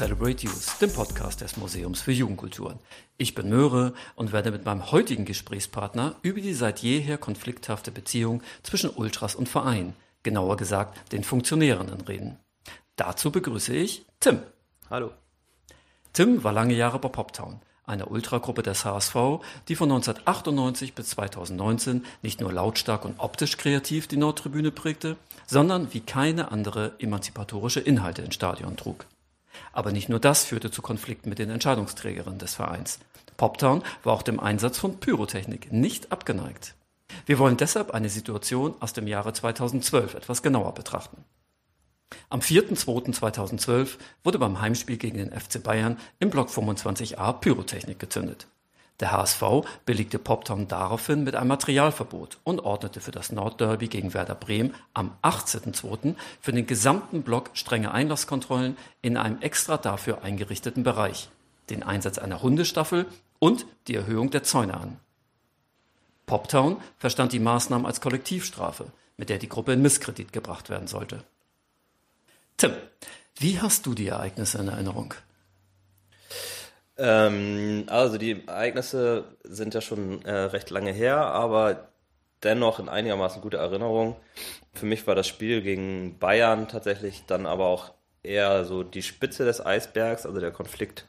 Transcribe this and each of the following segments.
Celebrate Youth, dem Podcast des Museums für Jugendkulturen. Ich bin Möhre und werde mit meinem heutigen Gesprächspartner über die seit jeher konflikthafte Beziehung zwischen Ultras und Verein, genauer gesagt den Funktionärinnen, reden. Dazu begrüße ich Tim. Hallo. Tim war lange Jahre bei Poptown, einer Ultragruppe des HSV, die von 1998 bis 2019 nicht nur lautstark und optisch kreativ die Nordtribüne prägte, sondern wie keine andere emanzipatorische Inhalte ins Stadion trug. Aber nicht nur das führte zu Konflikten mit den Entscheidungsträgerinnen des Vereins. Poptown war auch dem Einsatz von Pyrotechnik nicht abgeneigt. Wir wollen deshalb eine Situation aus dem Jahre 2012 etwas genauer betrachten. Am 4.2.2012 wurde beim Heimspiel gegen den FC Bayern im Block 25a Pyrotechnik gezündet. Der HSV belegte Poptown daraufhin mit einem Materialverbot und ordnete für das Nordderby gegen Werder Bremen am 18.02. für den gesamten Block strenge Einlasskontrollen in einem extra dafür eingerichteten Bereich, den Einsatz einer Hundestaffel und die Erhöhung der Zäune an. Poptown verstand die Maßnahmen als Kollektivstrafe, mit der die Gruppe in Misskredit gebracht werden sollte. Tim, wie hast du die Ereignisse in Erinnerung? Ähm, also die Ereignisse sind ja schon äh, recht lange her, aber dennoch in einigermaßen guter Erinnerung. Für mich war das Spiel gegen Bayern tatsächlich dann aber auch eher so die Spitze des Eisbergs. Also der Konflikt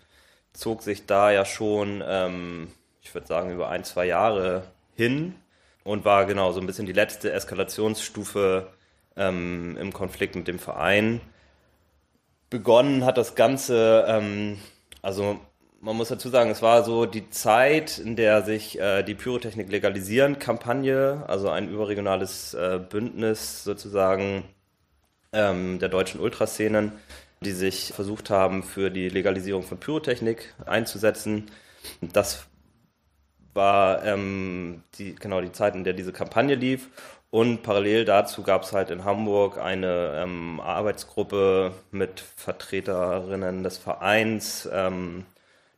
zog sich da ja schon, ähm, ich würde sagen, über ein, zwei Jahre hin und war genau so ein bisschen die letzte Eskalationsstufe ähm, im Konflikt mit dem Verein. Begonnen hat das Ganze, ähm, also man muss dazu sagen, es war so die Zeit, in der sich äh, die Pyrotechnik legalisieren Kampagne, also ein überregionales äh, Bündnis sozusagen ähm, der deutschen Ultraszenen, die sich versucht haben, für die Legalisierung von Pyrotechnik einzusetzen. Das war ähm, die, genau die Zeit, in der diese Kampagne lief. Und parallel dazu gab es halt in Hamburg eine ähm, Arbeitsgruppe mit Vertreterinnen des Vereins, ähm,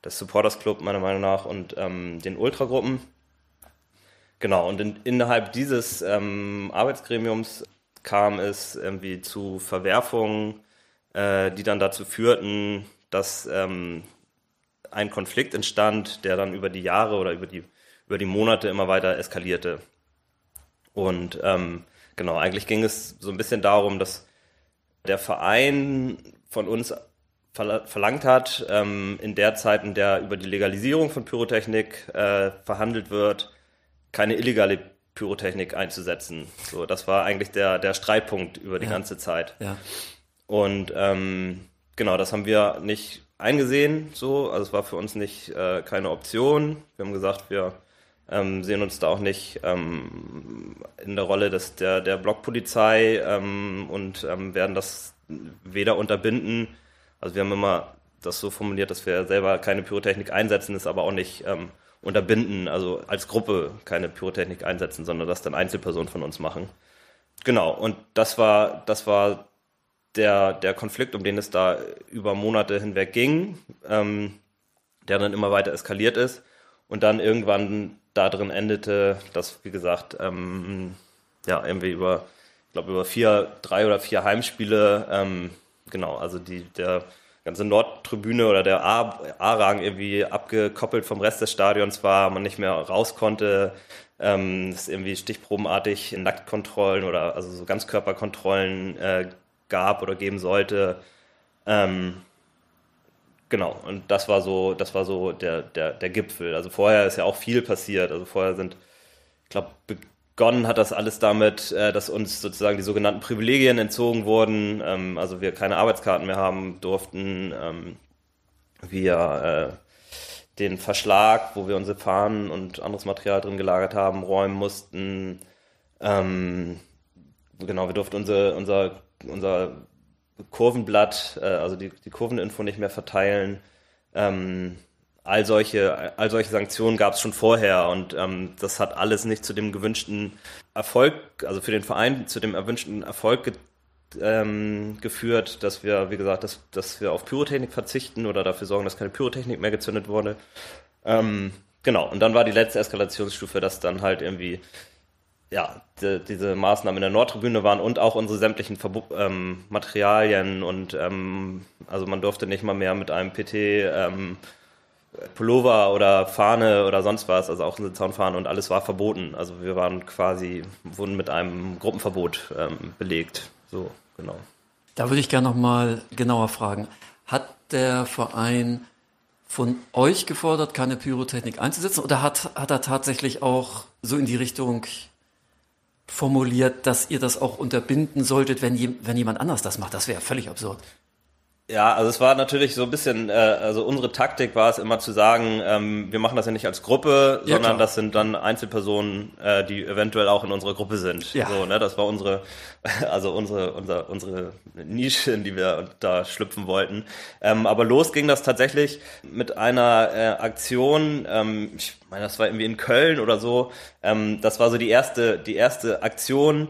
des Supporters Club meiner Meinung nach und ähm, den Ultragruppen. Genau, und in, innerhalb dieses ähm, Arbeitsgremiums kam es irgendwie zu Verwerfungen, äh, die dann dazu führten, dass ähm, ein Konflikt entstand, der dann über die Jahre oder über die, über die Monate immer weiter eskalierte. Und ähm, genau, eigentlich ging es so ein bisschen darum, dass der Verein von uns verlangt hat, ähm, in der Zeit, in der über die Legalisierung von Pyrotechnik äh, verhandelt wird, keine illegale Pyrotechnik einzusetzen. So, das war eigentlich der, der Streitpunkt über die ja. ganze Zeit. Ja. Und ähm, genau, das haben wir nicht eingesehen. So, also es war für uns nicht äh, keine Option. Wir haben gesagt, wir ähm, sehen uns da auch nicht ähm, in der Rolle des, der, der Blockpolizei ähm, und ähm, werden das weder unterbinden also wir haben immer das so formuliert, dass wir selber keine Pyrotechnik einsetzen, ist aber auch nicht ähm, unterbinden, also als Gruppe keine Pyrotechnik einsetzen, sondern das dann Einzelpersonen von uns machen. Genau, und das war, das war der, der Konflikt, um den es da über Monate hinweg ging, ähm, der dann immer weiter eskaliert ist und dann irgendwann da drin endete, dass, wie gesagt, ähm, ja, irgendwie über, ich glaube, über vier, drei oder vier Heimspiele ähm, genau, also die, der ganze Nordtribüne oder der A-Rang irgendwie abgekoppelt vom Rest des Stadions war, man nicht mehr raus konnte, ähm, es irgendwie stichprobenartig Nacktkontrollen oder also so Ganzkörperkontrollen äh, gab oder geben sollte. Ähm, genau, und das war so, das war so der, der, der Gipfel. Also vorher ist ja auch viel passiert. Also vorher sind, ich glaube, begonnen hat das alles damit, äh, dass uns sozusagen die sogenannten Privilegien entzogen wurden. Ähm, also wir keine Arbeitskarten mehr haben durften. Ähm, wir äh, den Verschlag, wo wir unsere Fahnen und anderes Material drin gelagert haben, räumen mussten. Ähm, genau, wir durften unser, unser, unser Kurvenblatt, äh, also die, die Kurveninfo nicht mehr verteilen. Ähm, all solche, all solche Sanktionen gab es schon vorher und ähm, das hat alles nicht zu dem gewünschten Erfolg, also für den Verein zu dem erwünschten Erfolg ge ähm, geführt, dass wir, wie gesagt, dass, dass wir auf Pyrotechnik verzichten oder dafür sorgen, dass keine Pyrotechnik mehr gezündet wurde. Ähm, genau, und dann war die letzte Eskalationsstufe, dass dann halt irgendwie ja, die, diese Maßnahmen in der Nordtribüne waren und auch unsere sämtlichen Verbu ähm, Materialien und ähm, also man durfte nicht mal mehr mit einem PT ähm, Pullover oder Fahne oder sonst was, also auch eine Zaunfahne und alles war verboten. Also wir waren quasi, wurden mit einem Gruppenverbot ähm, belegt. So, genau. Da würde ich gerne nochmal genauer fragen. Hat der Verein von euch gefordert, keine Pyrotechnik einzusetzen oder hat, hat er tatsächlich auch so in die Richtung formuliert, dass ihr das auch unterbinden solltet, wenn, wenn jemand anders das macht. Das wäre völlig absurd. Ja, also es war natürlich so ein bisschen, äh, also unsere Taktik war es immer zu sagen, ähm, wir machen das ja nicht als Gruppe, ja, sondern klar. das sind dann Einzelpersonen, äh, die eventuell auch in unserer Gruppe sind. Ja. So, ne, das war unsere, also unsere, unser, unsere Nische, in die wir da schlüpfen wollten. Ähm, aber los ging das tatsächlich mit einer äh, Aktion, ähm, ich meine, das war irgendwie in Köln oder so. Ähm, das war so die erste, die erste Aktion,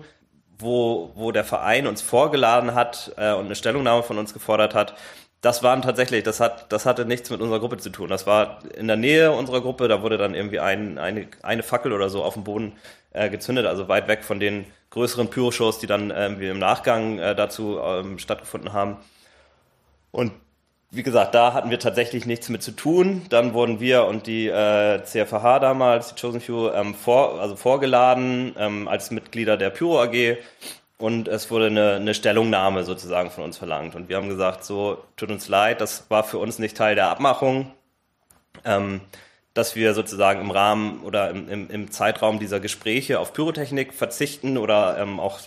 wo, wo der Verein uns vorgeladen hat äh, und eine Stellungnahme von uns gefordert hat, das waren tatsächlich, das hat, das hatte nichts mit unserer Gruppe zu tun. Das war in der Nähe unserer Gruppe, da wurde dann irgendwie ein, eine, eine Fackel oder so auf dem Boden äh, gezündet, also weit weg von den größeren Pyroshows, die dann irgendwie im Nachgang äh, dazu ähm, stattgefunden haben. Und wie gesagt, da hatten wir tatsächlich nichts mit zu tun. Dann wurden wir und die äh, CFH damals, die Chosen Few, ähm, vor, also vorgeladen ähm, als Mitglieder der Pyro AG und es wurde eine, eine Stellungnahme sozusagen von uns verlangt. Und wir haben gesagt, so, tut uns leid, das war für uns nicht Teil der Abmachung, ähm, dass wir sozusagen im Rahmen oder im, im, im, Zeitraum dieser Gespräche auf Pyrotechnik verzichten oder ähm, auch,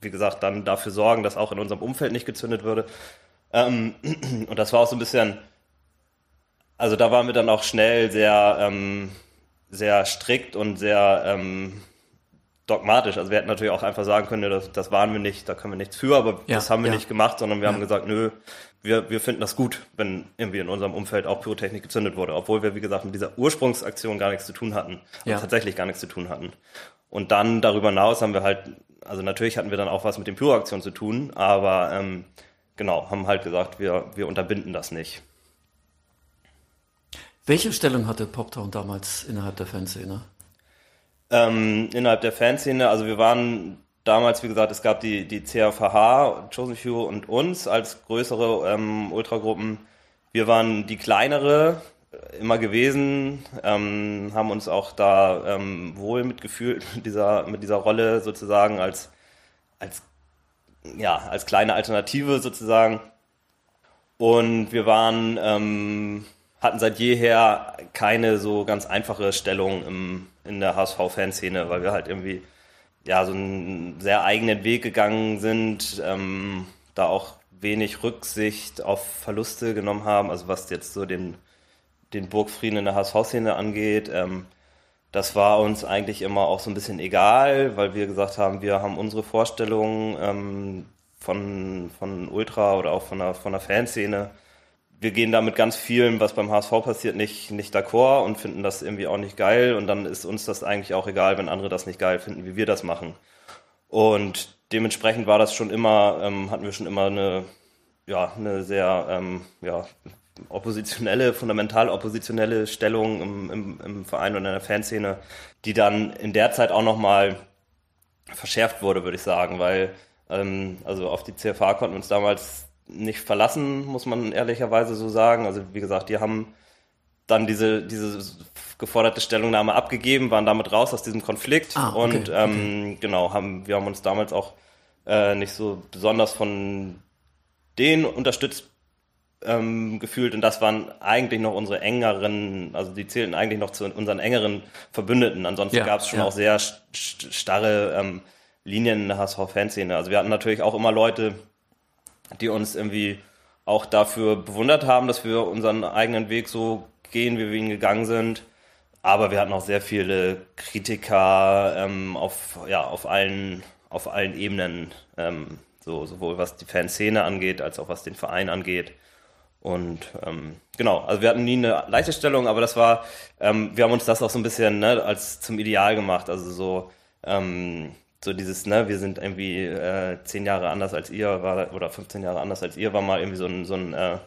wie gesagt, dann dafür sorgen, dass auch in unserem Umfeld nicht gezündet würde. Ähm, und das war auch so ein bisschen, also da waren wir dann auch schnell sehr, ähm, sehr strikt und sehr ähm, dogmatisch. Also wir hätten natürlich auch einfach sagen können, das, das waren wir nicht, da können wir nichts für, aber ja, das haben wir ja. nicht gemacht, sondern wir ja. haben gesagt, nö, wir, wir finden das gut, wenn irgendwie in unserem Umfeld auch Pyrotechnik gezündet wurde, obwohl wir, wie gesagt, mit dieser Ursprungsaktion gar nichts zu tun hatten, also tatsächlich gar nichts zu tun hatten. Und dann darüber hinaus haben wir halt, also natürlich hatten wir dann auch was mit den Pyroaktionen zu tun, aber ähm, genau, haben halt gesagt, wir, wir unterbinden das nicht. Welche Stellung hatte Poptown damals innerhalb der Fanszene? Ähm, innerhalb der Fanszene, also wir waren damals, wie gesagt, es gab die, die CFH, Chosen Few und uns als größere ähm, Ultragruppen. Wir waren die kleinere immer gewesen, ähm, haben uns auch da ähm, wohl mitgefühlt mit dieser, mit dieser Rolle sozusagen als, als ja, als kleine Alternative sozusagen. Und wir waren, ähm, hatten seit jeher keine so ganz einfache Stellung im, in der HSV-Fanszene, weil wir halt irgendwie ja so einen sehr eigenen Weg gegangen sind, ähm, da auch wenig Rücksicht auf Verluste genommen haben, also was jetzt so den, den Burgfrieden in der HSV-Szene angeht. Ähm, das war uns eigentlich immer auch so ein bisschen egal, weil wir gesagt haben, wir haben unsere Vorstellungen ähm, von, von Ultra oder auch von der, von der Fanszene. Wir gehen da mit ganz vielem, was beim HSV passiert, nicht, nicht d'accord und finden das irgendwie auch nicht geil. Und dann ist uns das eigentlich auch egal, wenn andere das nicht geil finden, wie wir das machen. Und dementsprechend war das schon immer, ähm, hatten wir schon immer eine, ja, eine sehr ähm, ja, oppositionelle, fundamental oppositionelle Stellung im, im, im Verein und in der Fanszene, die dann in der Zeit auch nochmal verschärft wurde, würde ich sagen, weil ähm, also auf die CFH konnten wir uns damals nicht verlassen, muss man ehrlicherweise so sagen. Also wie gesagt, die haben dann diese, diese geforderte Stellungnahme abgegeben, waren damit raus aus diesem Konflikt ah, okay, und ähm, okay. genau, haben, wir haben uns damals auch äh, nicht so besonders von denen unterstützt ähm, gefühlt und das waren eigentlich noch unsere engeren, also die zählten eigentlich noch zu unseren engeren Verbündeten. Ansonsten ja, gab es schon ja. auch sehr starre ähm, Linien in der HSV-Fanszene. Also wir hatten natürlich auch immer Leute, die uns irgendwie auch dafür bewundert haben, dass wir unseren eigenen Weg so gehen, wie wir ihn gegangen sind. Aber wir hatten auch sehr viele Kritiker ähm, auf, ja, auf, allen, auf allen Ebenen, ähm, so, sowohl was die Fanszene angeht, als auch was den Verein angeht. Und ähm, genau, also wir hatten nie eine leichte Stellung, aber das war, ähm, wir haben uns das auch so ein bisschen ne, als zum Ideal gemacht. Also so, ähm, so dieses, ne, wir sind irgendwie äh, zehn Jahre anders als ihr, war, oder 15 Jahre anders als ihr, war mal irgendwie so ein, so ein äh,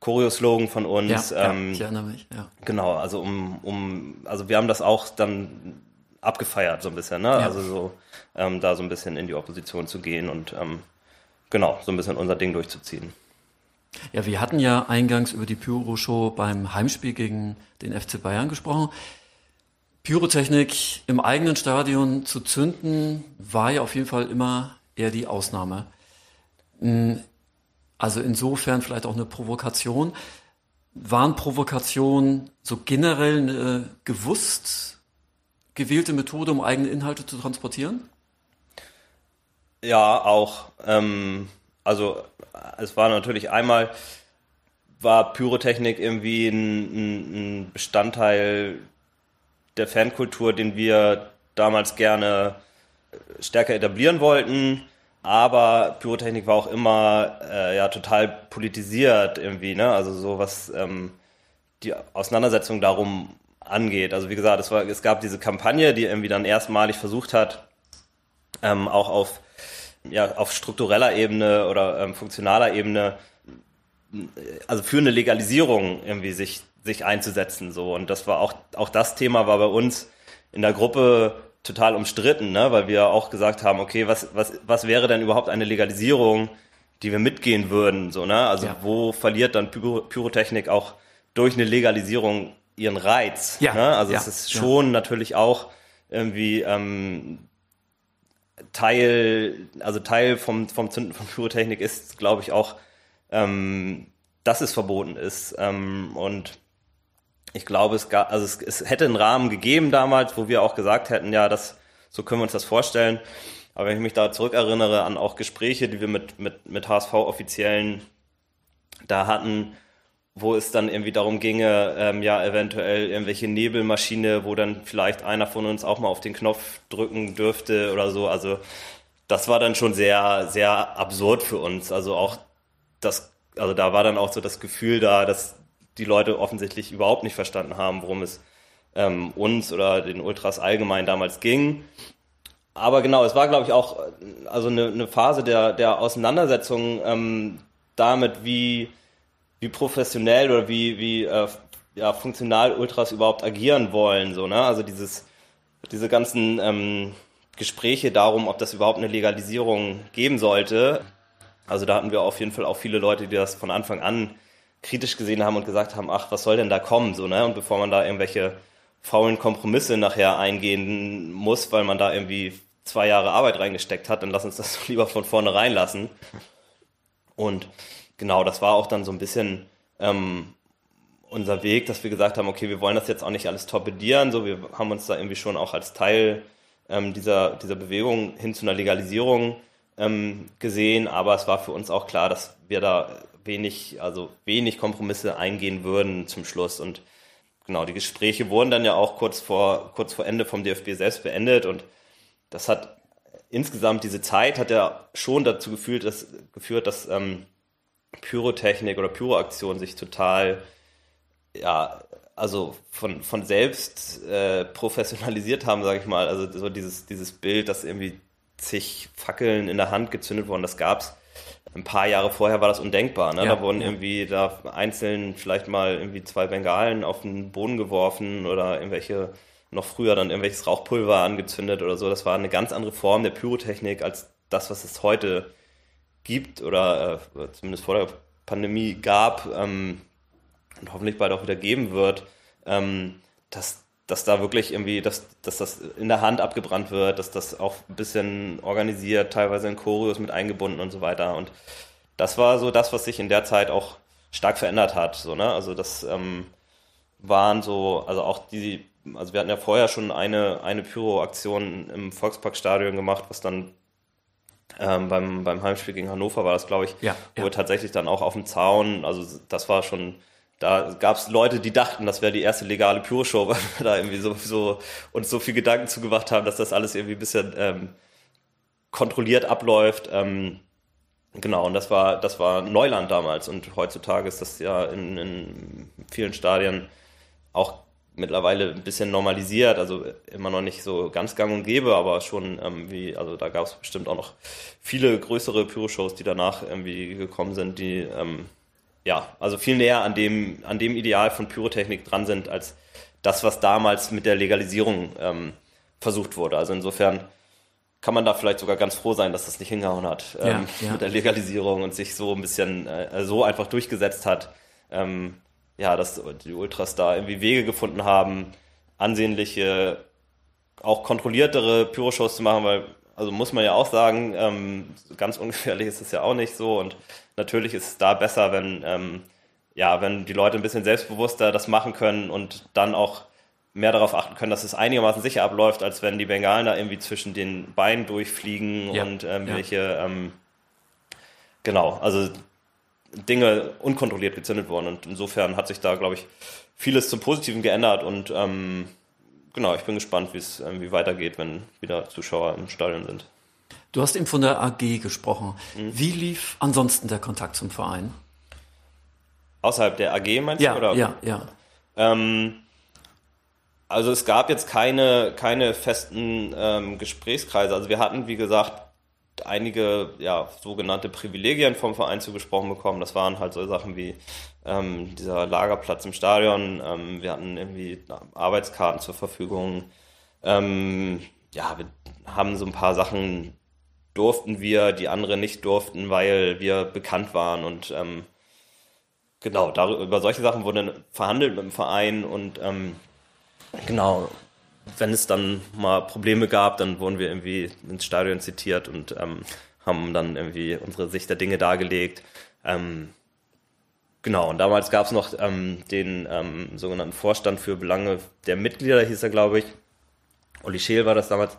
Choreo-Slogan von uns. Ja, ähm, ja, ich erinnere mich, ja. Genau, also um, um, also wir haben das auch dann abgefeiert, so ein bisschen, ne? Ja. Also so ähm, da so ein bisschen in die Opposition zu gehen und ähm, genau, so ein bisschen unser Ding durchzuziehen. Ja, wir hatten ja eingangs über die Pyro-Show beim Heimspiel gegen den FC Bayern gesprochen. Pyrotechnik im eigenen Stadion zu zünden, war ja auf jeden Fall immer eher die Ausnahme. Hm, also insofern vielleicht auch eine Provokation. Waren Provokationen so generell eine gewusst gewählte Methode, um eigene Inhalte zu transportieren? Ja, auch. Ähm, also es war natürlich einmal, war Pyrotechnik irgendwie ein, ein Bestandteil der Fankultur, den wir damals gerne stärker etablieren wollten. Aber Pyrotechnik war auch immer äh, ja total politisiert irgendwie, ne? Also so was ähm, die Auseinandersetzung darum angeht. Also wie gesagt, es, war, es gab diese Kampagne, die irgendwie dann erstmalig versucht hat, ähm, auch auf ja, auf struktureller Ebene oder ähm, funktionaler Ebene, also für eine Legalisierung irgendwie sich, sich einzusetzen. So. Und das war auch, auch das Thema war bei uns in der Gruppe total umstritten, ne? weil wir auch gesagt haben, okay, was, was, was wäre denn überhaupt eine Legalisierung, die wir mitgehen würden? So, ne? Also ja. wo verliert dann Pyro Pyrotechnik auch durch eine Legalisierung ihren Reiz? Ja. Ne? Also ja. es ist schon natürlich auch irgendwie ähm, Teil, also Teil vom, vom Zünden von Pyrotechnik ist, glaube ich, auch, ähm, dass es verboten ist. Ähm, und ich glaube, es gab, also es, es hätte einen Rahmen gegeben damals, wo wir auch gesagt hätten, ja, das, so können wir uns das vorstellen. Aber wenn ich mich da zurückerinnere an auch Gespräche, die wir mit, mit, mit HSV-Offiziellen da hatten, wo es dann irgendwie darum ginge, ähm, ja, eventuell irgendwelche Nebelmaschine, wo dann vielleicht einer von uns auch mal auf den Knopf drücken dürfte oder so. Also das war dann schon sehr, sehr absurd für uns. Also auch das, also da war dann auch so das Gefühl da, dass die Leute offensichtlich überhaupt nicht verstanden haben, worum es ähm, uns oder den Ultras allgemein damals ging. Aber genau, es war, glaube ich, auch also eine, eine Phase der, der Auseinandersetzung ähm, damit, wie wie professionell oder wie, wie äh, ja, funktional Ultras überhaupt agieren wollen. So, ne? Also dieses, diese ganzen ähm, Gespräche darum, ob das überhaupt eine Legalisierung geben sollte. Also da hatten wir auf jeden Fall auch viele Leute, die das von Anfang an kritisch gesehen haben und gesagt haben, ach, was soll denn da kommen? So, ne? Und bevor man da irgendwelche faulen Kompromisse nachher eingehen muss, weil man da irgendwie zwei Jahre Arbeit reingesteckt hat, dann lass uns das lieber von vornherein lassen. Und genau, das war auch dann so ein bisschen ähm, unser Weg, dass wir gesagt haben, okay, wir wollen das jetzt auch nicht alles torpedieren, so wir haben uns da irgendwie schon auch als Teil ähm, dieser, dieser Bewegung hin zu einer Legalisierung ähm, gesehen, aber es war für uns auch klar, dass wir da wenig, also wenig Kompromisse eingehen würden zum Schluss. Und genau, die Gespräche wurden dann ja auch kurz vor, kurz vor Ende vom DFB selbst beendet. Und das hat insgesamt diese Zeit hat ja schon dazu geführt, dass, geführt, dass ähm, Pyrotechnik oder Pyroaktion sich total, ja, also von, von selbst äh, professionalisiert haben, sage ich mal. Also so dieses, dieses Bild, dass irgendwie zig Fackeln in der Hand gezündet wurden, das gab's ein paar Jahre vorher war das undenkbar. Ne? Ja, da wurden ja. irgendwie da einzeln vielleicht mal irgendwie zwei Bengalen auf den Boden geworfen oder irgendwelche noch früher dann irgendwelches Rauchpulver angezündet oder so. Das war eine ganz andere Form der Pyrotechnik als das, was es heute gibt oder äh, zumindest vor der Pandemie gab ähm, und hoffentlich bald auch wieder geben wird, ähm, dass, dass da wirklich irgendwie, dass, dass das in der Hand abgebrannt wird, dass das auch ein bisschen organisiert, teilweise in Choreos mit eingebunden und so weiter. Und das war so das, was sich in der Zeit auch stark verändert hat. So, ne? Also das ähm, waren so, also auch die, also wir hatten ja vorher schon eine, eine Pyro-Aktion im Volksparkstadion gemacht, was dann ähm, beim, beim Heimspiel gegen Hannover war das, glaube ich, ja, wo ja. wir tatsächlich dann auch auf dem Zaun, also das war schon, da gab es Leute, die dachten, das wäre die erste legale Pure-Show, weil wir da irgendwie so, so uns so viel Gedanken zugemacht haben, dass das alles irgendwie ein bisschen ähm, kontrolliert abläuft. Ähm, genau, und das war, das war Neuland damals und heutzutage ist das ja in, in vielen Stadien auch mittlerweile ein bisschen normalisiert, also immer noch nicht so ganz gang und gäbe, aber schon ähm, wie, also da gab es bestimmt auch noch viele größere Pyro-Shows, die danach irgendwie gekommen sind, die ähm, ja, also viel näher an dem, an dem Ideal von Pyrotechnik dran sind, als das, was damals mit der Legalisierung ähm, versucht wurde. Also insofern kann man da vielleicht sogar ganz froh sein, dass das nicht hingehauen hat ähm, ja, ja. mit der Legalisierung und sich so ein bisschen äh, so einfach durchgesetzt hat. Ähm, ja, dass die Ultras da irgendwie Wege gefunden haben, ansehnliche, auch kontrolliertere Pyroshows zu machen, weil, also muss man ja auch sagen, ähm, ganz ungefährlich ist es ja auch nicht so und natürlich ist es da besser, wenn, ähm, ja, wenn die Leute ein bisschen selbstbewusster das machen können und dann auch mehr darauf achten können, dass es einigermaßen sicher abläuft, als wenn die Bengalen da irgendwie zwischen den Beinen durchfliegen ja, und ähm, ja. welche, ähm, genau, also Dinge unkontrolliert gezündet wurden. Und insofern hat sich da, glaube ich, vieles zum Positiven geändert und ähm, genau, ich bin gespannt, wie es ähm, weitergeht, wenn wieder Zuschauer im Stadion sind. Du hast eben von der AG gesprochen. Mhm. Wie lief ansonsten der Kontakt zum Verein? Außerhalb der AG meinst ja, du? Oder? Ja, ja. Ähm, also es gab jetzt keine, keine festen ähm, Gesprächskreise. Also wir hatten, wie gesagt, einige ja, sogenannte Privilegien vom Verein zugesprochen bekommen. Das waren halt so Sachen wie ähm, dieser Lagerplatz im Stadion. Ähm, wir hatten irgendwie Arbeitskarten zur Verfügung. Ähm, ja, wir haben so ein paar Sachen durften wir, die andere nicht durften, weil wir bekannt waren und ähm, genau, darüber, über solche Sachen wurde verhandelt mit dem Verein und ähm, genau, wenn es dann mal Probleme gab, dann wurden wir irgendwie ins Stadion zitiert und ähm, haben dann irgendwie unsere Sicht der Dinge dargelegt. Ähm, genau, und damals gab es noch ähm, den ähm, sogenannten Vorstand für Belange der Mitglieder, hieß er, glaube ich. Olli Scheel war das damals,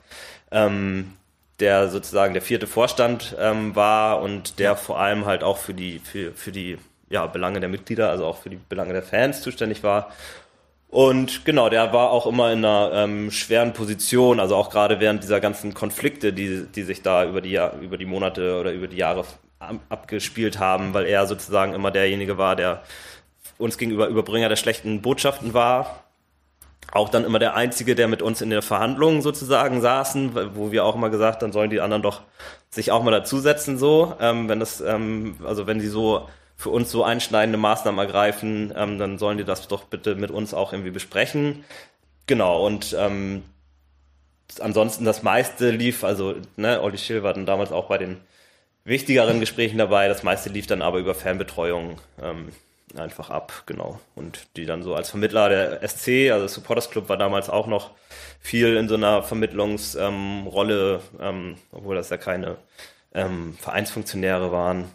ähm, der sozusagen der vierte Vorstand ähm, war und der vor allem halt auch für die, für, für die ja, Belange der Mitglieder, also auch für die Belange der Fans zuständig war. Und genau, der war auch immer in einer ähm, schweren Position, also auch gerade während dieser ganzen Konflikte, die, die sich da über die, über die Monate oder über die Jahre abgespielt haben, weil er sozusagen immer derjenige war, der uns gegenüber Überbringer der schlechten Botschaften war. Auch dann immer der Einzige, der mit uns in der Verhandlung sozusagen saßen, wo wir auch immer gesagt, dann sollen die anderen doch sich auch mal dazusetzen, so, ähm, wenn das, ähm, also wenn sie so für uns so einschneidende Maßnahmen ergreifen, ähm, dann sollen die das doch bitte mit uns auch irgendwie besprechen. Genau, und ähm, ansonsten das meiste lief, also ne, Olli Schill war dann damals auch bei den wichtigeren Gesprächen dabei, das meiste lief dann aber über Fernbetreuung ähm, einfach ab, genau. Und die dann so als Vermittler der SC, also Supporters Club war damals auch noch viel in so einer Vermittlungsrolle, ähm, obwohl das ja keine ähm, Vereinsfunktionäre waren.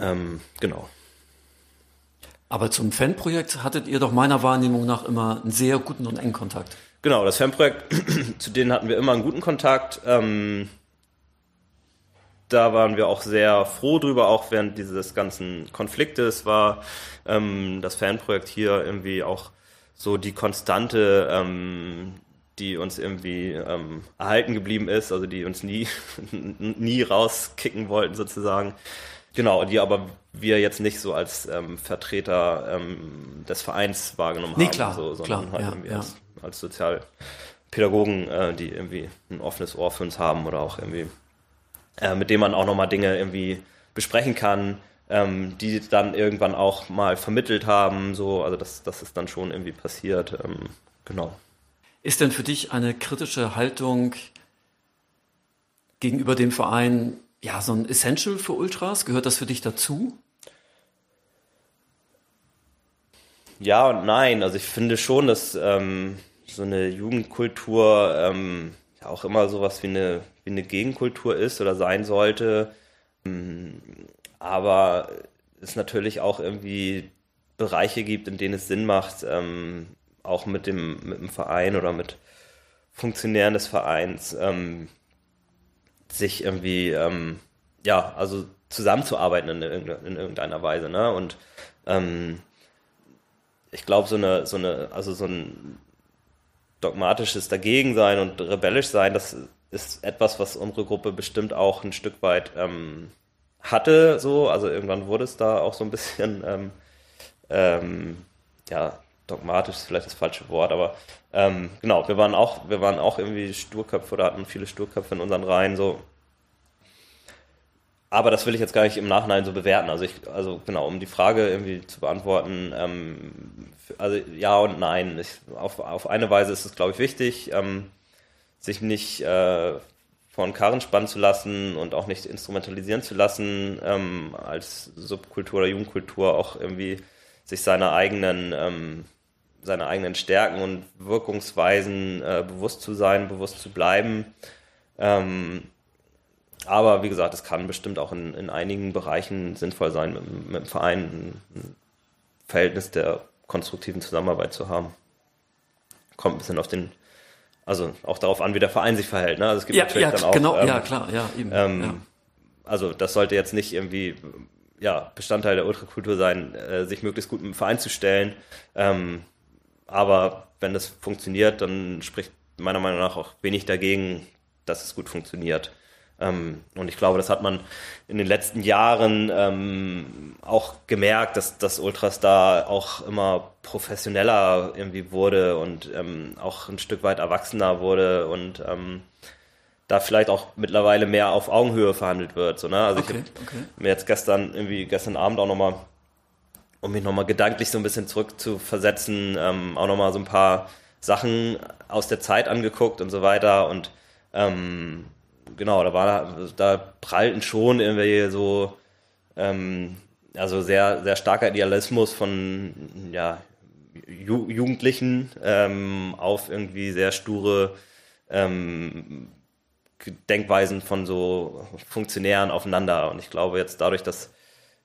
Ähm, genau. Aber zum Fanprojekt hattet ihr doch meiner Wahrnehmung nach immer einen sehr guten und engen Kontakt. Genau, das Fanprojekt, zu denen hatten wir immer einen guten Kontakt. Ähm, da waren wir auch sehr froh drüber, auch während dieses ganzen Konfliktes war ähm, das Fanprojekt hier irgendwie auch so die Konstante, ähm, die uns irgendwie ähm, erhalten geblieben ist, also die uns nie, nie rauskicken wollten sozusagen. Genau, die aber wir jetzt nicht so als ähm, Vertreter ähm, des Vereins wahrgenommen nee, haben, klar, so, sondern klar, halt ja, irgendwie ja. Als, als Sozialpädagogen, äh, die irgendwie ein offenes Ohr für uns haben oder auch irgendwie, äh, mit dem man auch nochmal Dinge irgendwie besprechen kann, ähm, die dann irgendwann auch mal vermittelt haben, so, also das, das ist dann schon irgendwie passiert, ähm, genau. Ist denn für dich eine kritische Haltung gegenüber dem Verein ja, so ein Essential für Ultras? Gehört das für dich dazu? Ja und nein. Also ich finde schon, dass ähm, so eine Jugendkultur ähm, auch immer sowas wie eine, wie eine Gegenkultur ist oder sein sollte. Ähm, aber es natürlich auch irgendwie Bereiche gibt, in denen es Sinn macht, ähm, auch mit dem, mit dem Verein oder mit Funktionären des Vereins, ähm, sich irgendwie, ähm, ja, also zusammenzuarbeiten in, in irgendeiner Weise, ne? Und ähm, ich glaube, so eine, so eine, also so ein dogmatisches Dagegensein und rebellisch sein, das ist etwas, was unsere Gruppe bestimmt auch ein Stück weit ähm, hatte, so, also irgendwann wurde es da auch so ein bisschen, ähm, ähm, ja, dogmatisch ist vielleicht das falsche Wort, aber ähm, genau, wir waren auch, wir waren auch irgendwie Sturköpfe oder hatten viele Sturköpfe in unseren Reihen, so. Aber das will ich jetzt gar nicht im Nachhinein so bewerten. Also ich, also genau, um die Frage irgendwie zu beantworten, ähm, also ja und nein. Ich, auf, auf eine Weise ist es, glaube ich, wichtig, ähm, sich nicht äh, von Karren spannen zu lassen und auch nicht instrumentalisieren zu lassen, ähm, als Subkultur oder Jugendkultur auch irgendwie sich seiner eigenen, ähm, seiner eigenen Stärken und Wirkungsweisen äh, bewusst zu sein, bewusst zu bleiben. Ähm, aber wie gesagt, es kann bestimmt auch in, in einigen Bereichen sinnvoll sein, mit, mit dem Verein ein, ein Verhältnis der konstruktiven Zusammenarbeit zu haben. Kommt ein bisschen auf den also auch darauf an, wie der Verein sich verhält. Ne? Also es gibt ja, natürlich ja, dann auch. Genau, ähm, ja, klar, ja, eben. Ähm, ja. Also das sollte jetzt nicht irgendwie ja, Bestandteil der Ultrakultur sein, äh, sich möglichst gut mit dem Verein zu stellen. Ähm, aber wenn das funktioniert, dann spricht meiner Meinung nach auch wenig dagegen, dass es gut funktioniert. Ähm, und ich glaube, das hat man in den letzten Jahren ähm, auch gemerkt, dass das Ultras da auch immer professioneller irgendwie wurde und ähm, auch ein Stück weit erwachsener wurde und ähm, da vielleicht auch mittlerweile mehr auf Augenhöhe verhandelt wird. So, ne? Also Okay, ich habe okay. mir jetzt gestern irgendwie gestern Abend auch nochmal, um mich nochmal gedanklich so ein bisschen zurück zu versetzen, ähm, auch nochmal so ein paar Sachen aus der Zeit angeguckt und so weiter. Und ähm, genau, da war da prallten schon irgendwie so ähm, also sehr sehr starker Idealismus von ja Ju Jugendlichen ähm, auf irgendwie sehr sture ähm, Denkweisen von so Funktionären aufeinander. Und ich glaube jetzt dadurch, dass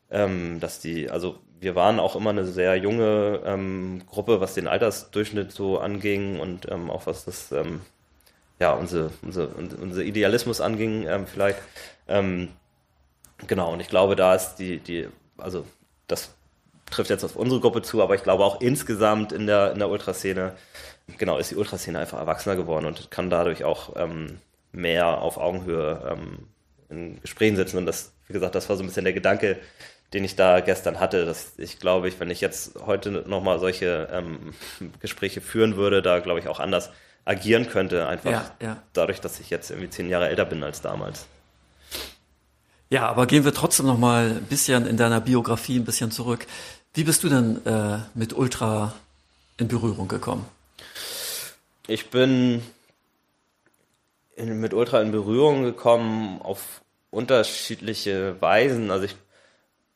ähm, dass die also wir waren auch immer eine sehr junge ähm, Gruppe, was den Altersdurchschnitt so anging und ähm, auch was das ähm, ja, unsere, unsere, unser Idealismus anging, ähm, vielleicht. Ähm, genau, und ich glaube, da ist die, die, also das trifft jetzt auf unsere Gruppe zu, aber ich glaube auch insgesamt in der, in der Ultraszene, genau, ist die Ultraszene einfach erwachsener geworden und kann dadurch auch ähm, mehr auf Augenhöhe in Gesprächen sitzen. Und das, wie gesagt, das war so ein bisschen der Gedanke, den ich da gestern hatte, dass ich glaube, ich, wenn ich jetzt heute nochmal solche ähm, Gespräche führen würde, da glaube ich auch anders agieren könnte, einfach Ja, ja. dadurch, dass ich jetzt irgendwie zehn Jahre älter bin als damals. Ja, aber gehen wir trotzdem noch mal ein bisschen in deiner Biografie ein bisschen zurück. Wie bist du denn äh, mit Ultra in Berührung gekommen? Ich bin in, mit Ultra in Berührung gekommen auf unterschiedliche Weisen. Also ich,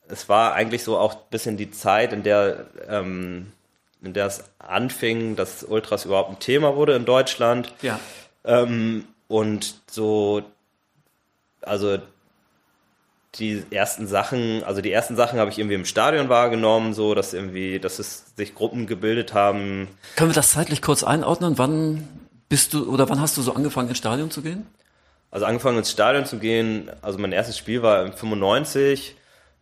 es war eigentlich so auch ein bisschen die Zeit, in der, ähm, in der es anfing, dass Ultras überhaupt ein Thema wurde in Deutschland. Ja. Ähm, und so, also die ersten Sachen, also die ersten Sachen habe ich irgendwie im Stadion wahrgenommen, so dass irgendwie, dass es sich Gruppen gebildet haben. Können wir das zeitlich kurz einordnen? Wann bist du oder wann hast du so angefangen ins Stadion zu gehen? Also angefangen ins Stadion zu gehen, also mein erstes Spiel war im 95,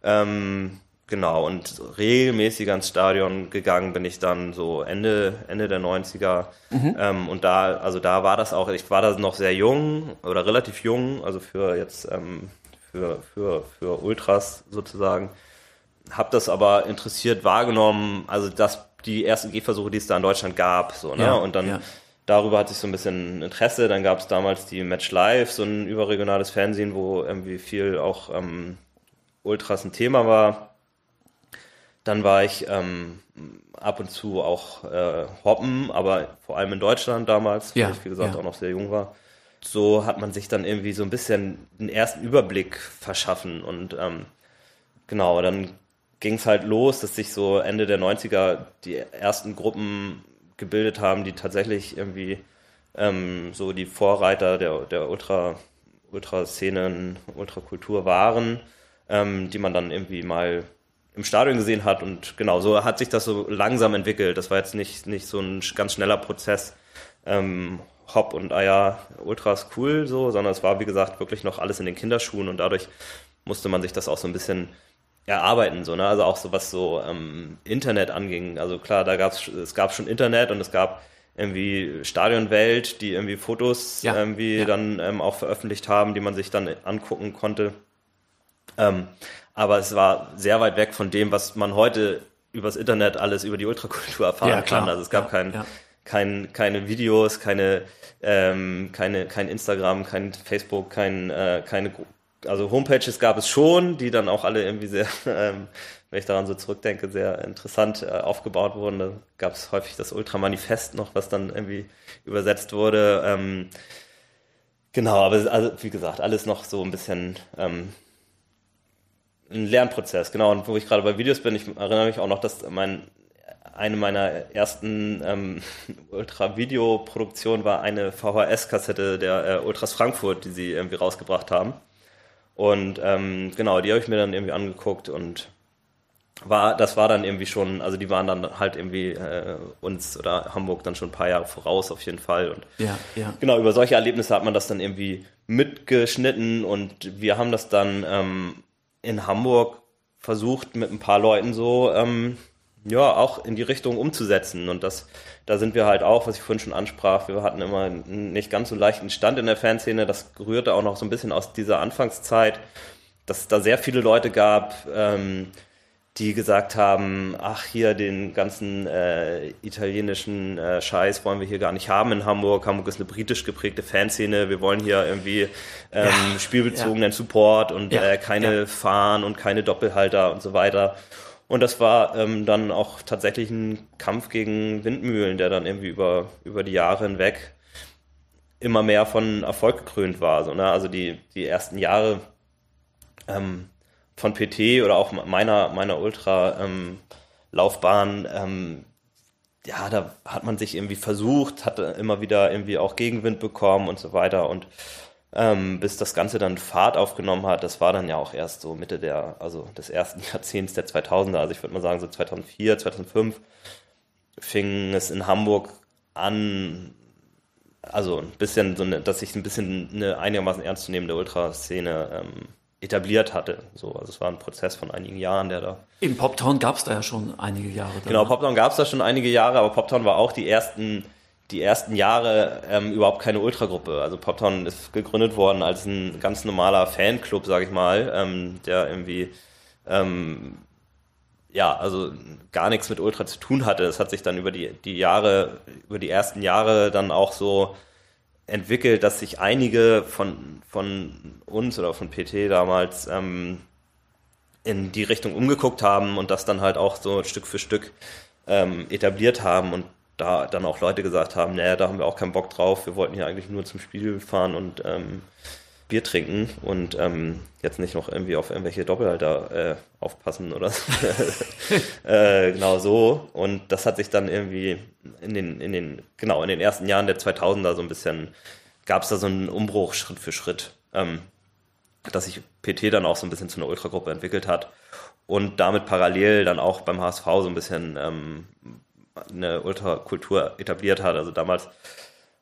ähm, genau, und regelmäßiger ins Stadion gegangen bin ich dann so Ende, Ende der 90er. Ähm, und da, also da war das auch, ich war da noch sehr jung oder relativ jung, also für jetzt, ähm, für, für, für Ultras sozusagen. Hab das aber interessiert wahrgenommen, also dass die ersten Gehversuche, die es da in Deutschland gab, so, ne? Ja, und dann ja. darüber hatte ich so ein bisschen Interesse. Dann gab es damals die Match Live, so ein überregionales Fernsehen, wo irgendwie viel auch ähm, Ultras ein Thema war. Dann war ich ähm, ab und zu auch äh, hoppen, aber vor allem in Deutschland damals, Ja, weil ich wie gesagt ja. auch noch sehr jung war. So hat man sich dann irgendwie so ein bisschen einen ersten Überblick verschaffen und ähm, genau, dann ging es halt los, dass sich so Ende der 90er die ersten Gruppen gebildet haben, die tatsächlich irgendwie ähm, so die Vorreiter der, der Ultra, Ultraszenen, Ultrakultur waren, ähm, die man dann irgendwie mal im Stadion gesehen hat und genau, so hat sich das so langsam entwickelt. Das war jetzt nicht, nicht so ein ganz schneller Prozess. Ähm, Hopp und Eier, Ultras cool so, sondern es war, wie gesagt, wirklich noch alles in den Kinderschuhen und dadurch musste man sich das auch so ein bisschen erarbeiten, so, ne? Also auch so was so ähm, Internet anging. Also klar, da gab's es gab schon Internet und es gab irgendwie Stadionwelt, die irgendwie Fotos Ja, irgendwie ja. dann ähm, auch veröffentlicht haben, die man sich dann angucken konnte. Ähm, aber es war sehr weit weg von dem, was man heute übers Internet alles über die Ultrakultur erfahren Ja, kann. Also es gab kein, ja. kein, keine Videos, keine, ähm, keine, kein Instagram, kein Facebook, kein, äh, keine, also Homepages gab es schon, die dann auch alle irgendwie sehr, ähm, wenn ich daran so zurückdenke, sehr interessant äh, aufgebaut wurden. Da gab es häufig das Ultramanifest noch, was dann irgendwie übersetzt wurde. Ähm, Genau, aber also, wie gesagt, alles noch so ein bisschen ähm, ein Lernprozess, genau. Und wo ich gerade bei Videos bin, ich erinnere mich auch noch, dass mein eine meiner ersten ähm, Ultra-Video-Produktionen war eine VHS-Kassette der äh, Ultras Frankfurt, die sie irgendwie rausgebracht haben. Und ähm, genau, die habe ich mir dann irgendwie angeguckt und war, das war dann irgendwie schon, also die waren dann halt irgendwie äh, uns oder Hamburg dann schon ein paar Jahre voraus auf jeden Fall. Und ja, ja. genau, über solche Erlebnisse hat man das dann irgendwie mitgeschnitten und wir haben das dann ähm, in Hamburg versucht mit ein paar Leuten so ähm, ja, auch in die Richtung umzusetzen. Und das, da sind wir halt auch, was ich vorhin schon ansprach, wir hatten immer einen nicht ganz so leichten Stand in der Fanszene. Das rührte auch noch so ein bisschen aus dieser Anfangszeit, dass es da sehr viele Leute gab, ähm, die gesagt haben, ach hier den ganzen äh, italienischen äh, Scheiß wollen wir hier gar nicht haben in Hamburg. Hamburg ist eine britisch geprägte Fanszene. Wir wollen hier irgendwie ähm, ja, spielbezogenen ja. Support und ja, äh, keine Fahnen und keine Doppelhalter und so weiter. Und das war ähm, dann auch tatsächlich ein Kampf gegen Windmühlen, der dann irgendwie über, über die Jahre hinweg immer mehr von Erfolg gekrönt war. So, ne? Also die, die ersten Jahre ähm, von PT oder auch meiner, meiner Ultra-Laufbahn, ähm, ähm, ja, da hat man sich irgendwie versucht, hatte immer wieder irgendwie auch Gegenwind bekommen und so weiter. Und ähm, bis das Ganze dann Fahrt aufgenommen hat. Das war dann ja auch erst so Mitte der, also des ersten Jahrzehnts der 2000er, also ich würde mal sagen so 2004, 2005 fing es in Hamburg an, also ein bisschen so eine, dass sich ein bisschen eine einigermaßen ernstzunehmende Ultraszene ähm, etabliert hatte. So, also es war ein Prozess von einigen Jahren, der da. Im Poptown gab es da ja schon einige Jahre. Genau, Poptown gab es da schon einige Jahre, aber Poptown war auch die ersten die ersten Jahre ähm, überhaupt keine Ultragruppe. Also Poptown ist gegründet worden als ein ganz normaler Fanclub, sage ich mal, ähm, der irgendwie ähm, ja, also gar nichts mit Ultra zu tun hatte. Es hat sich dann über die, die Jahre, über die ersten Jahre dann auch so entwickelt, dass sich einige von, von uns oder von PT damals ähm, in die Richtung umgeguckt haben und das dann halt auch so Stück für Stück ähm, etabliert haben und da dann auch Leute gesagt haben, naja, da haben wir auch keinen Bock drauf, wir wollten hier eigentlich nur zum Spiel fahren und ähm, Bier trinken und ähm, jetzt nicht noch irgendwie auf irgendwelche Doppelhalter äh, aufpassen oder so. äh, genau so. Und das hat sich dann irgendwie in den, in den, genau, in den ersten Jahren der 2000er so ein bisschen, gab es da so einen Umbruch Schritt für Schritt, ähm, dass sich PT dann auch so ein bisschen zu einer Ultragruppe entwickelt hat und damit parallel dann auch beim HSV so ein bisschen ähm, eine Ultrakultur etabliert hat. Also damals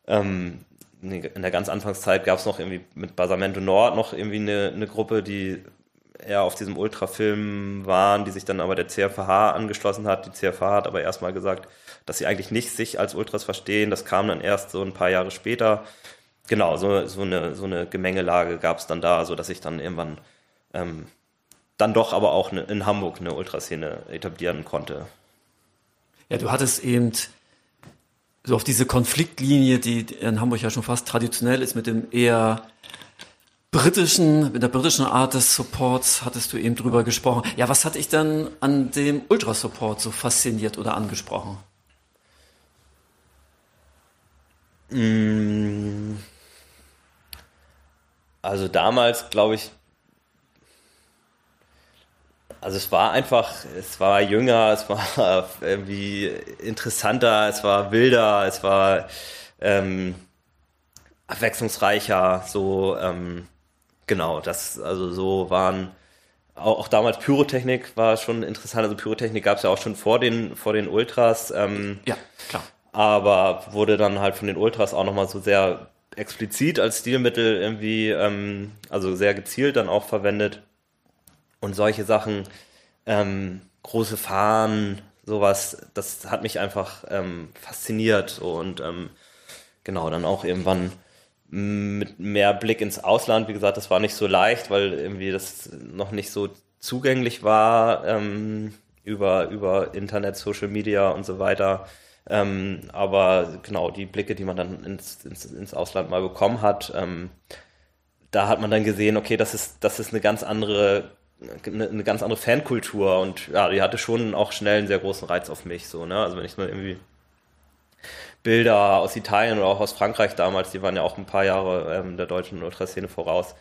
ähm, in der ganz Anfangszeit gab es noch irgendwie mit Basamento Nord noch irgendwie eine, eine Gruppe, die eher auf diesem Ultrafilm waren, die sich dann aber der CFH angeschlossen hat. Die CFH hat aber erstmal gesagt, dass sie eigentlich nicht sich als Ultras verstehen. Das kam dann erst so ein paar Jahre später. Genau, so, so, eine, so eine Gemengelage gab es dann da, so dass ich dann irgendwann ähm, dann doch aber auch in Hamburg eine Ultraszene etablieren konnte. Ja, du hattest eben so auf diese Konfliktlinie, die in Hamburg ja schon fast traditionell ist, mit dem eher britischen, mit der britischen Art des Supports hattest du eben drüber gesprochen. Ja, was hat dich dann an dem Ultrasupport so fasziniert oder angesprochen? Mm. Also damals, glaube ich, also es war einfach, es war jünger, es war irgendwie interessanter, es war wilder, es war ähm, abwechslungsreicher, so ähm, genau, das, also so waren auch, auch, damals Pyrotechnik war schon interessant, also Pyrotechnik gab es ja auch schon vor den, vor den Ultras. Ähm, ja, klar. Aber wurde dann halt von den Ultras auch nochmal so sehr explizit als Stilmittel irgendwie, ähm, also sehr gezielt dann auch verwendet und solche Sachen, ähm, große Fahnen, sowas, das hat mich einfach ähm, fasziniert und ähm, genau, dann auch irgendwann mit mehr Blick ins Ausland, wie gesagt, das war nicht so leicht, weil irgendwie das noch nicht so zugänglich war ähm, über, über Internet, Social Media und so weiter. Ähm, aber genau, die Blicke, die man dann ins, ins, ins Ausland mal bekommen hat, ähm, da hat man dann gesehen, okay, das ist, das ist eine ganz andere eine, eine, ganz andere Fankultur und ja, die hatte schon auch schnell einen sehr großen Reiz auf mich, so, ne? Also wenn ich mal irgendwie Bilder aus Italien oder auch aus Frankreich damals, die waren ja auch ein paar Jahre ähm, der deutschen Ultraszene voraus,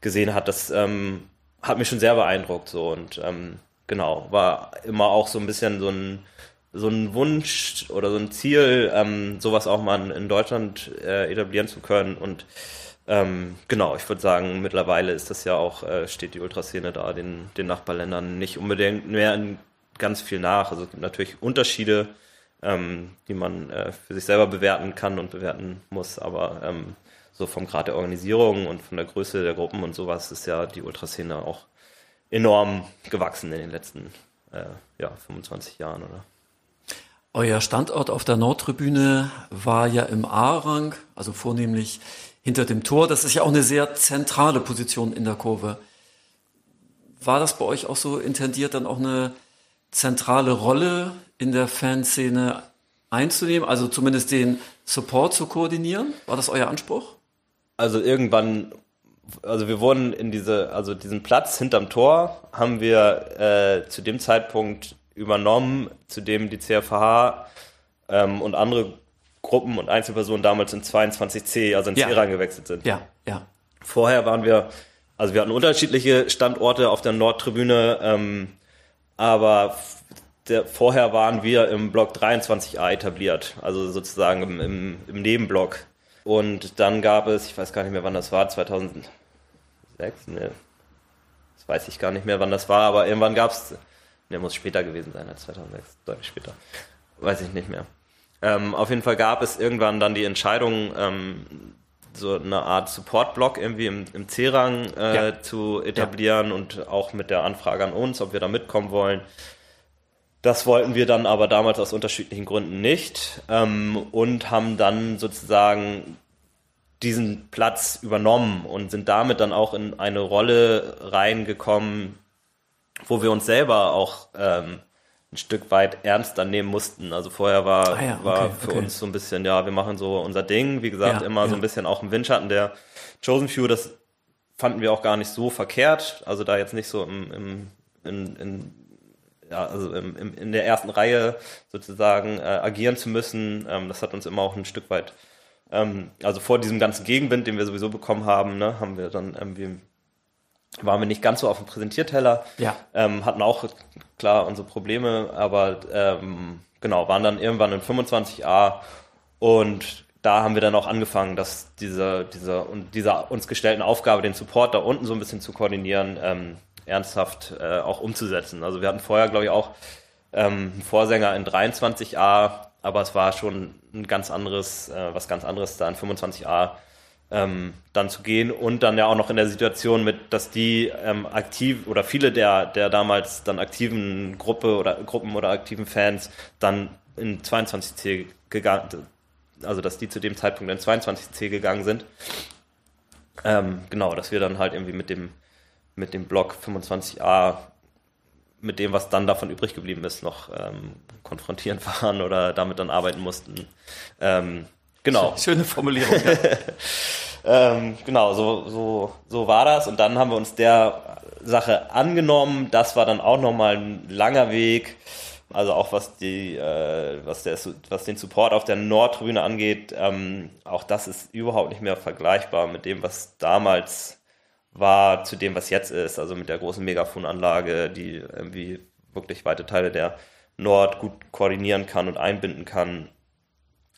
gesehen hat, das ähm, hat mich schon sehr beeindruckt so und ähm, genau, war immer auch so ein bisschen so ein so ein Wunsch oder so ein Ziel, ähm, sowas auch mal in Deutschland äh, etablieren zu können und ähm, genau, ich würde sagen, mittlerweile ist das ja auch, äh, steht die Ultraszene da den, den Nachbarländern nicht unbedingt mehr in ganz viel nach. Also es gibt natürlich Unterschiede, ähm, die man äh, für sich selber bewerten kann und bewerten muss, aber ähm, so vom Grad der Organisierung und von der Größe der Gruppen und sowas ist ja die Ultraszene auch enorm gewachsen in den letzten äh, ja, 25 Jahren, oder? Euer Standort auf der Nordtribüne war ja im A-Rang, also vornehmlich hinter dem Tor. Das ist ja auch eine sehr zentrale Position in der Kurve. War das bei euch auch so intendiert, dann auch eine zentrale Rolle in der Fanszene einzunehmen, also zumindest den Support zu koordinieren? War das euer Anspruch? Also irgendwann, also wir wurden in diese, also diesen Platz hinterm Tor haben wir äh, zu dem Zeitpunkt übernommen, zu dem die CFH ähm, und andere Gruppen und Einzelpersonen damals in 22C, also in ja. C gewechselt sind. Ja, ja. Vorher waren wir, also wir hatten unterschiedliche Standorte auf der Nordtribüne, ähm, aber der, vorher waren wir im Block 23a etabliert, also sozusagen im, im, im Nebenblock. Und dann gab es, ich weiß gar nicht mehr, wann das war, 2006, ne, das weiß ich gar nicht mehr, wann das war, aber irgendwann gab es, ne, muss später gewesen sein als 2006, deutlich später, weiß ich nicht mehr. Ähm, auf jeden Fall gab es irgendwann dann die Entscheidung, ähm, so eine Art Support-Block irgendwie im, im C-Rang äh, ja. zu etablieren ja. und auch mit der Anfrage an uns, ob wir da mitkommen wollen. Das wollten wir dann aber damals aus unterschiedlichen Gründen nicht ähm, und haben dann sozusagen diesen Platz übernommen und sind damit dann auch in eine Rolle reingekommen, wo wir uns selber auch ähm, ein Stück weit ernster nehmen mussten. Also vorher war, ah ja, okay, war für okay. uns so ein bisschen, ja, wir machen so unser Ding. Wie gesagt, ja, immer ja. so ein bisschen auch im Windschatten der Chosen Few. Das fanden wir auch gar nicht so verkehrt. Also da jetzt nicht so im, im in, in, ja, also im, im, in der ersten Reihe sozusagen äh, agieren zu müssen. Ähm, das hat uns immer auch ein Stück weit, ähm, also vor diesem ganzen Gegenwind, den wir sowieso bekommen haben, ne, haben wir dann irgendwie waren wir nicht ganz so auf dem Präsentierteller, ja. ähm, hatten auch klar unsere Probleme, aber ähm, genau, waren dann irgendwann in 25a und da haben wir dann auch angefangen, dass diese, diese, dieser uns gestellten Aufgabe, den Support da unten so ein bisschen zu koordinieren, ähm, ernsthaft äh, auch umzusetzen. Also wir hatten vorher, glaube ich, auch ähm, einen Vorsänger in 23a, aber es war schon ein ganz anderes, äh, was ganz anderes da in 25a ähm, dann zu gehen und dann ja auch noch in der Situation mit, dass die ähm, aktiv oder viele der, der damals dann aktiven Gruppe oder Gruppen oder aktiven Fans dann in 22C gegangen, also dass die zu dem Zeitpunkt in 22C gegangen sind. Ähm, genau, dass wir dann halt irgendwie mit dem, mit dem Block 25a mit dem, was dann davon übrig geblieben ist, noch ähm, konfrontieren waren oder damit dann arbeiten mussten. Ähm, Genau. Schöne Formulierung. Ja. ähm, genau, so, so, so war das. Und dann haben wir uns der Sache angenommen. Das war dann auch nochmal ein langer Weg. Also auch was die, äh, was der, was den Support auf der Nordtribüne angeht, ähm, auch das ist überhaupt nicht mehr vergleichbar mit dem, was damals war, zu dem, was jetzt ist. Also mit der großen Megafonanlage, die irgendwie wirklich weite Teile der Nord gut koordinieren kann und einbinden kann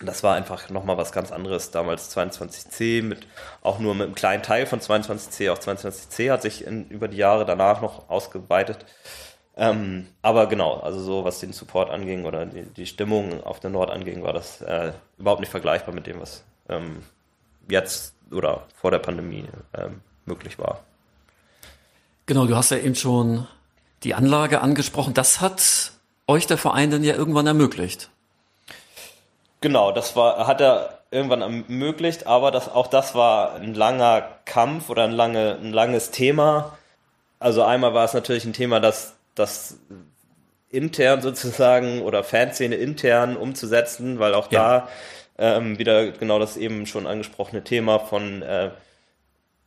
das war einfach nochmal was ganz anderes. Damals 22C mit auch nur mit einem kleinen Teil von 22C. Auch 22C hat sich in, über die Jahre danach noch ausgeweitet. Ähm, aber genau, also so was den Support anging oder die, die Stimmung auf der Nord anging, war das äh, überhaupt nicht vergleichbar mit dem, was ähm, jetzt oder vor der Pandemie ähm, möglich war. Genau, du hast ja eben schon die Anlage angesprochen. Das hat euch der Verein dann ja irgendwann ermöglicht. Genau, das war, hat er irgendwann ermöglicht, aber das, auch das war ein langer Kampf oder ein, lange, ein langes Thema. Also einmal war es natürlich ein Thema, das, das intern sozusagen oder Fanszene intern umzusetzen, weil auch ja. da ähm, wieder genau das eben schon angesprochene Thema von äh,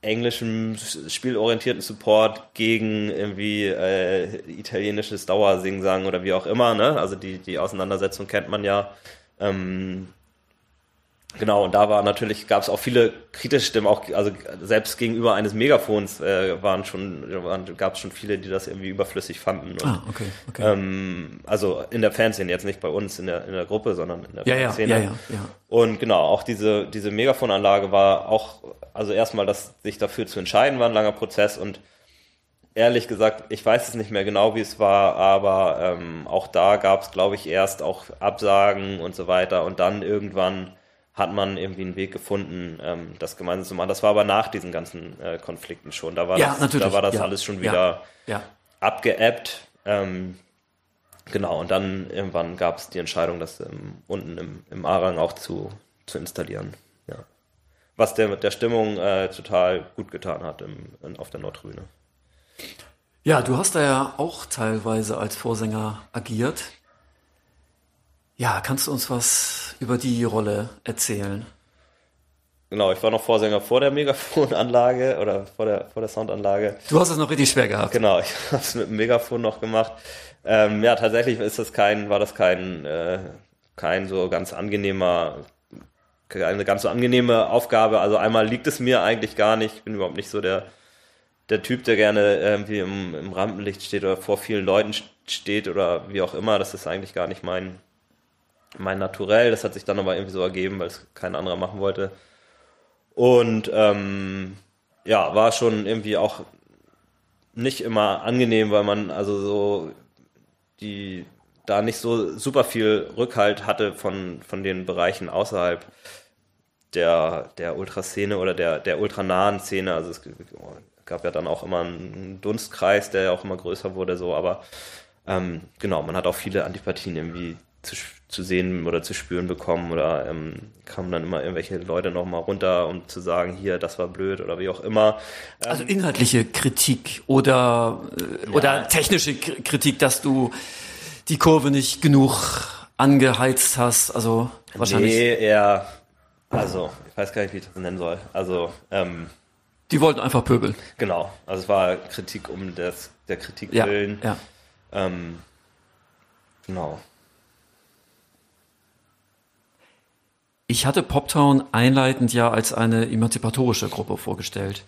englischem spielorientierten Support gegen irgendwie äh, italienisches Dauersingen oder wie auch immer. Ne? Also die, die Auseinandersetzung kennt man ja. Ähm, Genau, und da war natürlich, gab es auch viele kritische Stimmen, auch also selbst gegenüber eines Megafons äh, waren schon, gab es schon viele, die das irgendwie überflüssig fanden. Und, ah, okay, okay. Ähm, also in der Fanszene, jetzt nicht bei uns in der, in der Gruppe, sondern in der ja, Fanszene. Ja, ja, ja, Und genau, auch diese, diese Megafonanlage war auch, also erstmal, dass sich dafür zu entscheiden, war ein langer Prozess und ehrlich gesagt, ich weiß es nicht mehr genau, wie es war, aber ähm, auch da gab es, glaube ich, erst auch Absagen und so weiter und dann irgendwann hat man irgendwie einen Weg gefunden, ähm, das gemeinsam zu machen. Das war aber nach diesen ganzen äh, Konflikten schon. Da war ja, das, natürlich. Da war das ja. alles schon wieder ja. abgeebbt. Ähm, genau, und dann irgendwann gab es die Entscheidung, das ähm, unten im, im A-Rang auch zu, zu installieren. Ja. Was der, der Stimmung äh, total gut getan hat im, in, auf der Nordtribüne. Ja, du hast da ja auch teilweise als Vorsänger agiert. Ja, kannst du uns was über die Rolle erzählen? Genau, ich war noch Vorsänger vor der Megafonanlage oder vor der, vor der Soundanlage. Du hast es noch richtig schwer gehabt. Genau, ich habe es mit dem Megafon noch gemacht. Ähm, ja, tatsächlich ist das kein, war das kein, äh, kein so ganz angenehmer, eine ganz so angenehme Aufgabe. Also einmal liegt es mir eigentlich gar nicht. Ich bin überhaupt nicht so der, der Typ, der gerne irgendwie im, im Rampenlicht steht oder vor vielen Leuten steht oder wie auch immer. Das ist eigentlich gar nicht mein, mein Naturell. Das hat sich dann aber irgendwie so ergeben, weil es kein anderer machen wollte. Und ähm, ja, war schon irgendwie auch nicht immer angenehm, weil man also so die da nicht so super viel Rückhalt hatte von, von den Bereichen außerhalb der, der Ultraszene oder der, der ultranahen Szene. Also es gab ja dann auch immer einen Dunstkreis, der ja auch immer größer wurde, so, aber ähm, genau, man hat auch viele Antipathien irgendwie zu, zu sehen oder zu spüren bekommen oder ähm, kamen dann immer irgendwelche Leute nochmal runter, um zu sagen, hier, das war blöd oder wie auch immer. Ähm, also inhaltliche Kritik oder, äh, ja. oder technische Kritik, dass du die Kurve nicht genug angeheizt hast, also wahrscheinlich. Nee, eher, also, ich weiß gar nicht, wie ich das nennen soll. Also, ähm, die wollten einfach pöbeln. Genau, also es war Kritik um des, der Kritik ja, willen. Ja. Ähm, genau. Ich hatte Poptown einleitend ja als eine emanzipatorische Gruppe vorgestellt.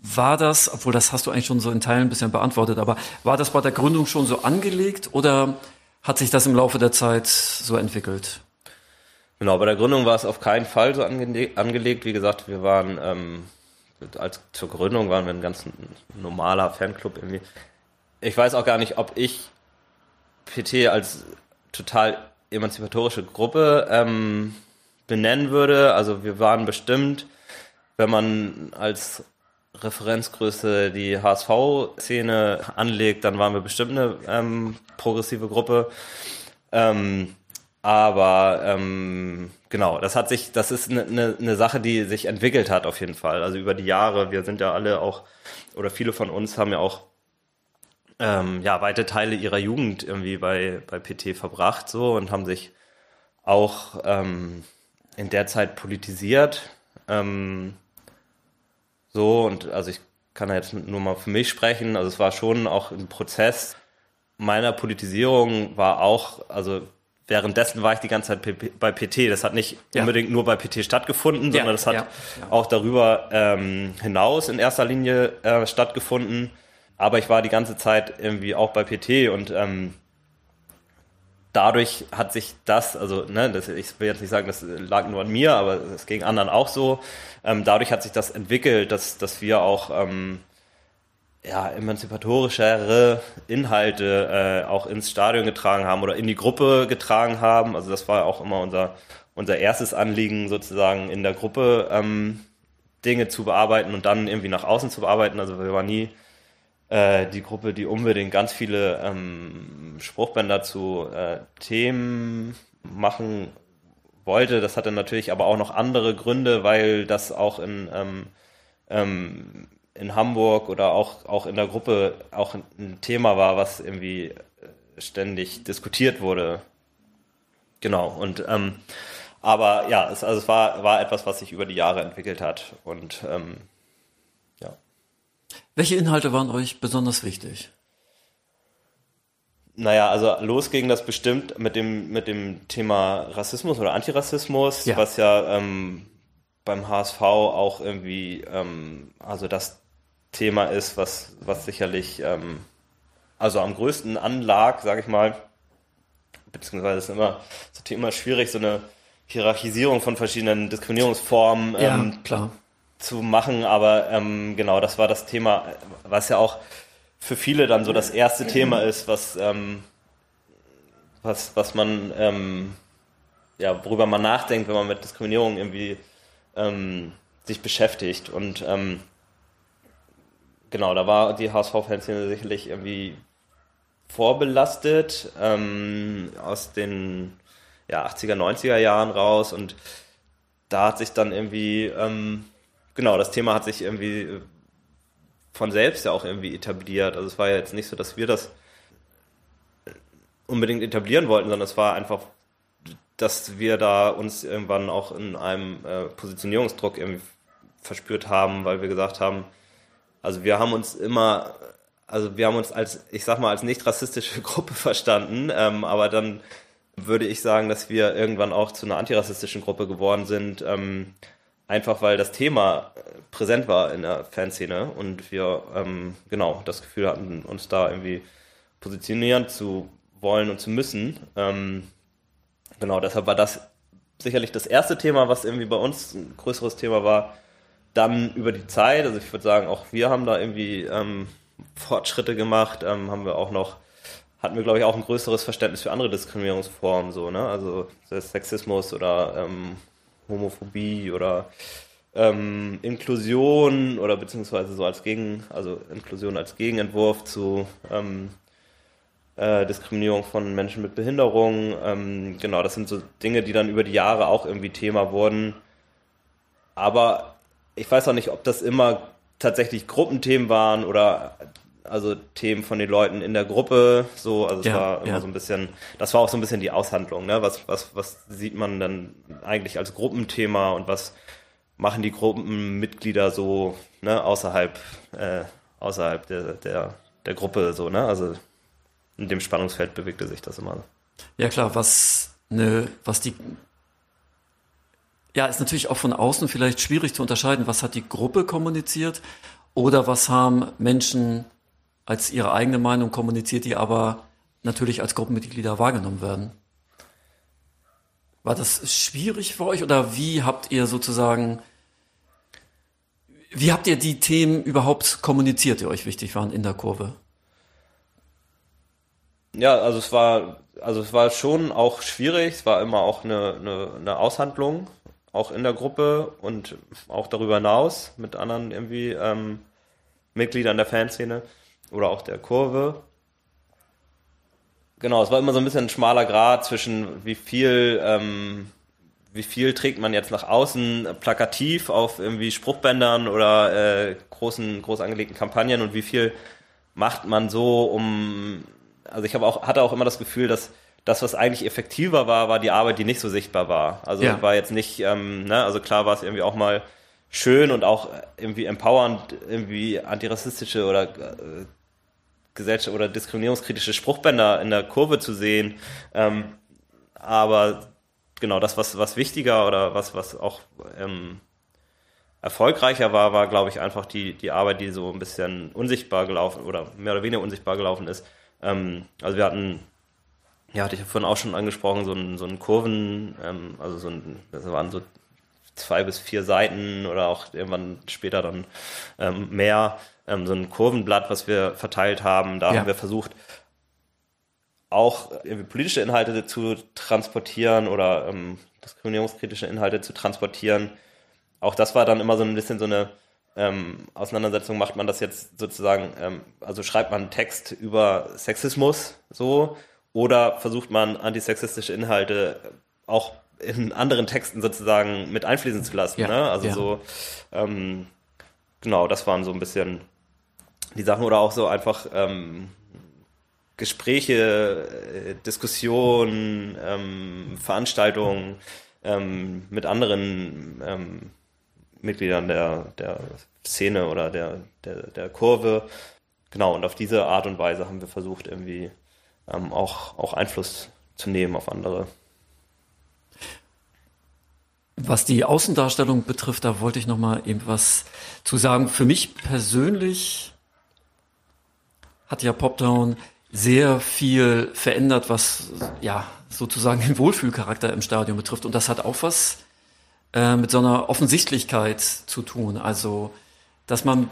War das, obwohl das hast du eigentlich schon so in Teilen ein bisschen beantwortet, aber war das bei der Gründung schon so angelegt oder hat sich das im Laufe der Zeit so entwickelt? Genau, bei der Gründung war es auf keinen Fall so ange angelegt. Wie gesagt, wir waren, ähm, als zur Gründung waren wir ein ganz normaler Fanclub irgendwie. Ich weiß auch gar nicht, ob ich PT als total emanzipatorische Gruppe ähm, benennen würde. Also wir waren bestimmt, wenn man als Referenzgröße die HSV-Szene anlegt, dann waren wir bestimmt eine ähm, progressive Gruppe. Ähm, aber ähm, genau, das hat sich, das ist eine, eine, eine Sache, die sich entwickelt hat auf jeden Fall. Also über die Jahre, wir sind ja alle auch, oder viele von uns haben ja auch ähm, ja, weite Teile ihrer Jugend irgendwie bei, bei PT verbracht so und haben sich auch ähm, in der Zeit politisiert. Ähm, so, und also ich kann jetzt nur mal für mich sprechen. Also es war schon auch ein Prozess meiner Politisierung war auch, also währenddessen war ich die ganze Zeit bei PT. Das hat nicht ja. unbedingt nur bei PT stattgefunden, sondern ja, das hat ja, auch darüber ähm, hinaus in erster Linie äh, stattgefunden. Aber ich war die ganze Zeit irgendwie auch bei PT und ähm, dadurch hat sich das, also ne, das, ich will jetzt nicht sagen, das lag nur an mir, aber es ging anderen auch so. Ähm, dadurch hat sich das entwickelt, dass, dass wir auch ähm, ja, emanzipatorischere Inhalte äh, auch ins Stadion getragen haben oder in die Gruppe getragen haben. Also das war auch immer unser, unser erstes Anliegen, sozusagen in der Gruppe ähm, Dinge zu bearbeiten und dann irgendwie nach außen zu bearbeiten. Also wir waren nie äh, die Gruppe, die unbedingt ganz viele ähm, Spruchbänder zu äh, Themen machen wollte. Das hatte natürlich aber auch noch andere Gründe, weil das auch in, ähm, ähm, in Hamburg oder auch, auch in der Gruppe auch ein Thema war, was irgendwie ständig diskutiert wurde. Genau, und ähm, aber ja, es, also es war, war etwas, was sich über die Jahre entwickelt hat. Und ähm, welche Inhalte waren euch besonders wichtig? Naja, also los ging das bestimmt mit dem, mit dem Thema Rassismus oder Antirassismus, ja. was ja ähm, beim HSV auch irgendwie, ähm, also das Thema ist, was, was sicherlich ähm, also am größten anlag, sage ich mal, beziehungsweise ist immer so Thema schwierig, so eine Hierarchisierung von verschiedenen Diskriminierungsformen ja, ähm, klar. zu machen, aber ähm, genau, das war das Thema, was ja auch für viele dann so das erste Thema ist, was, ähm, was, was man, ähm, ja, worüber man nachdenkt, wenn man mit Diskriminierung irgendwie ähm, sich beschäftigt. Und ähm, genau, da war die HSV-Fanszene sicherlich irgendwie vorbelastet ähm, aus den ja, 80er, 90er Jahren raus und da hat sich dann irgendwie, ähm, genau, das Thema hat sich irgendwie von selbst ja auch irgendwie etabliert. Also es war ja jetzt nicht so, dass wir das unbedingt etablieren wollten, sondern es war einfach, dass wir da uns irgendwann auch in einem äh, Positionierungsdruck irgendwie verspürt haben, weil wir gesagt haben, also wir haben uns immer, also wir haben uns als, ich sag mal, als nicht rassistische Gruppe verstanden, ähm, aber dann würde ich sagen, dass wir irgendwann auch zu einer antirassistischen Gruppe geworden sind, ähm, einfach weil das Thema präsent war in der Fanszene und wir ähm, genau das Gefühl hatten, uns da irgendwie positionieren zu wollen und zu müssen. Ähm, genau, deshalb war das sicherlich das erste Thema, was irgendwie bei uns ein größeres Thema war. Dann über die Zeit, also ich würde sagen, auch wir haben da irgendwie ähm, Fortschritte gemacht, ähm, haben wir auch noch, hatten wir glaube ich auch ein größeres Verständnis für andere Diskriminierungsformen, so, ne? Also Sexismus oder ähm, Homophobie oder ähm, Inklusion oder beziehungsweise so als Gegen, also Inklusion als Gegenentwurf zu ähm, äh, Diskriminierung von Menschen mit Behinderung. Ähm, genau, das sind so Dinge, die dann über die Jahre auch irgendwie Thema wurden. Aber ich weiß auch nicht, ob das immer tatsächlich Gruppenthemen waren oder also Themen von den Leuten in der Gruppe, so, also es ja, war immer ja. so ein bisschen, das war auch so ein bisschen die Aushandlung, ne? Was, was, was sieht man dann eigentlich als Gruppenthema und was machen die Gruppenmitglieder so, ne, außerhalb, äh, außerhalb der, der, der Gruppe, so, ne? Also in dem Spannungsfeld bewegte sich das immer. Ja klar, was ne, was die ja, ist natürlich auch von außen vielleicht schwierig zu unterscheiden, was hat die Gruppe kommuniziert oder was haben Menschen als ihre eigene Meinung kommuniziert, die aber natürlich als Gruppenmitglieder wahrgenommen werden. War das schwierig für euch oder wie habt ihr sozusagen, wie habt ihr die Themen überhaupt kommuniziert, die euch wichtig waren in der Kurve? Ja, also es war, also es war schon auch schwierig, es war immer auch eine, eine, eine Aushandlung, auch in der Gruppe und auch darüber hinaus mit anderen irgendwie ähm, Mitgliedern der Fanszene oder auch der Kurve. Genau, es war immer so ein bisschen ein schmaler Grad zwischen wie viel, ähm, wie viel trägt man jetzt nach außen plakativ auf irgendwie Spruchbändern oder äh, großen, groß angelegten Kampagnen und wie viel macht man so, um, also ich habe auch, hatte auch immer das Gefühl, dass das, was eigentlich effektiver war, war die Arbeit, die nicht so sichtbar war. Also ja. war jetzt nicht, ähm, ne, also klar war es irgendwie auch mal schön und auch irgendwie empowernd, irgendwie antirassistische oder äh, gesellschaft oder diskriminierungskritische Spruchbänder in der Kurve zu sehen. Ähm, aber genau das, was, was wichtiger oder was, was auch ähm, erfolgreicher war, war, glaube ich, einfach die, die Arbeit, die so ein bisschen unsichtbar gelaufen oder mehr oder weniger unsichtbar gelaufen ist. Ähm, also wir hatten, ja, hatte ich ja vorhin auch schon angesprochen, so ein, so ein Kurven, ähm, also so ein, das waren so zwei bis vier Seiten oder auch irgendwann später dann ähm, mehr, ähm, so ein Kurvenblatt, was wir verteilt haben. Da ja. haben wir versucht, auch politische Inhalte zu transportieren oder ähm, diskriminierungskritische Inhalte zu transportieren. Auch das war dann immer so ein bisschen so eine ähm, Auseinandersetzung, macht man das jetzt sozusagen, ähm, also schreibt man einen Text über Sexismus so oder versucht man antisexistische Inhalte auch in anderen Texten sozusagen mit einfließen zu lassen. Ja, ne? Also ja. so, ähm, genau, das waren so ein bisschen die Sachen oder auch so einfach ähm, Gespräche, äh, Diskussionen, ähm, Veranstaltungen ähm, mit anderen ähm, Mitgliedern der, der Szene oder der, der, der Kurve. Genau, und auf diese Art und Weise haben wir versucht, irgendwie ähm, auch, auch Einfluss zu nehmen auf andere. Was die Außendarstellung betrifft, da wollte ich noch mal eben was zu sagen. Für mich persönlich hat ja Poptown sehr viel verändert, was ja sozusagen den Wohlfühlcharakter im Stadion betrifft. Und das hat auch was äh, mit so einer Offensichtlichkeit zu tun. Also, dass man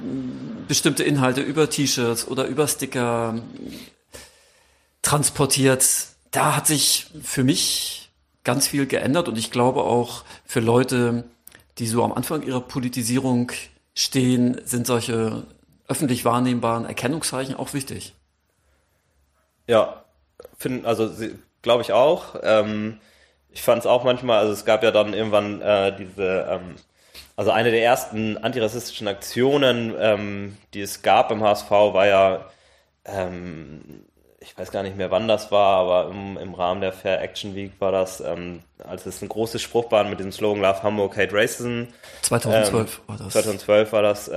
bestimmte Inhalte über T-Shirts oder über Sticker transportiert. Da hat sich für mich ganz viel geändert und ich glaube auch für Leute, die so am Anfang ihrer Politisierung stehen, sind solche öffentlich wahrnehmbaren Erkennungszeichen auch wichtig. Ja, finden, also glaube ich auch. Ähm, ich fand es auch manchmal, also es gab ja dann irgendwann äh, diese, ähm, also eine der ersten antirassistischen Aktionen, ähm, die es gab im HSV, war ja, ähm, ich weiß gar nicht mehr wann das war, aber im, im Rahmen der Fair Action Week war das, ähm, als es ein großes Spruchbahn mit dem Slogan Love Hamburg, Hate Racism. 2012 war das. 2012 war das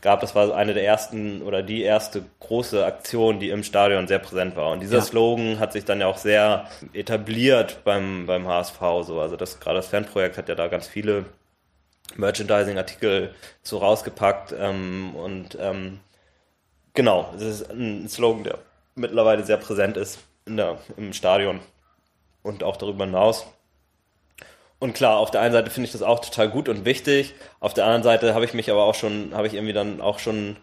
gab. Das war eine der ersten oder die erste große Aktion, die im Stadion sehr präsent war. Und dieser ja. Slogan hat sich dann ja auch sehr etabliert beim, beim HSV. So. Also das gerade das Fanprojekt hat ja da ganz viele Merchandising-Artikel so rausgepackt. Ähm, und ähm, genau, es ist ein Slogan, der mittlerweile sehr präsent ist in der, im Stadion und auch darüber hinaus. Und klar, auf der einen Seite finde ich das auch total gut und wichtig. Auf der anderen Seite habe ich mich aber auch schon, habe ich irgendwie dann auch schon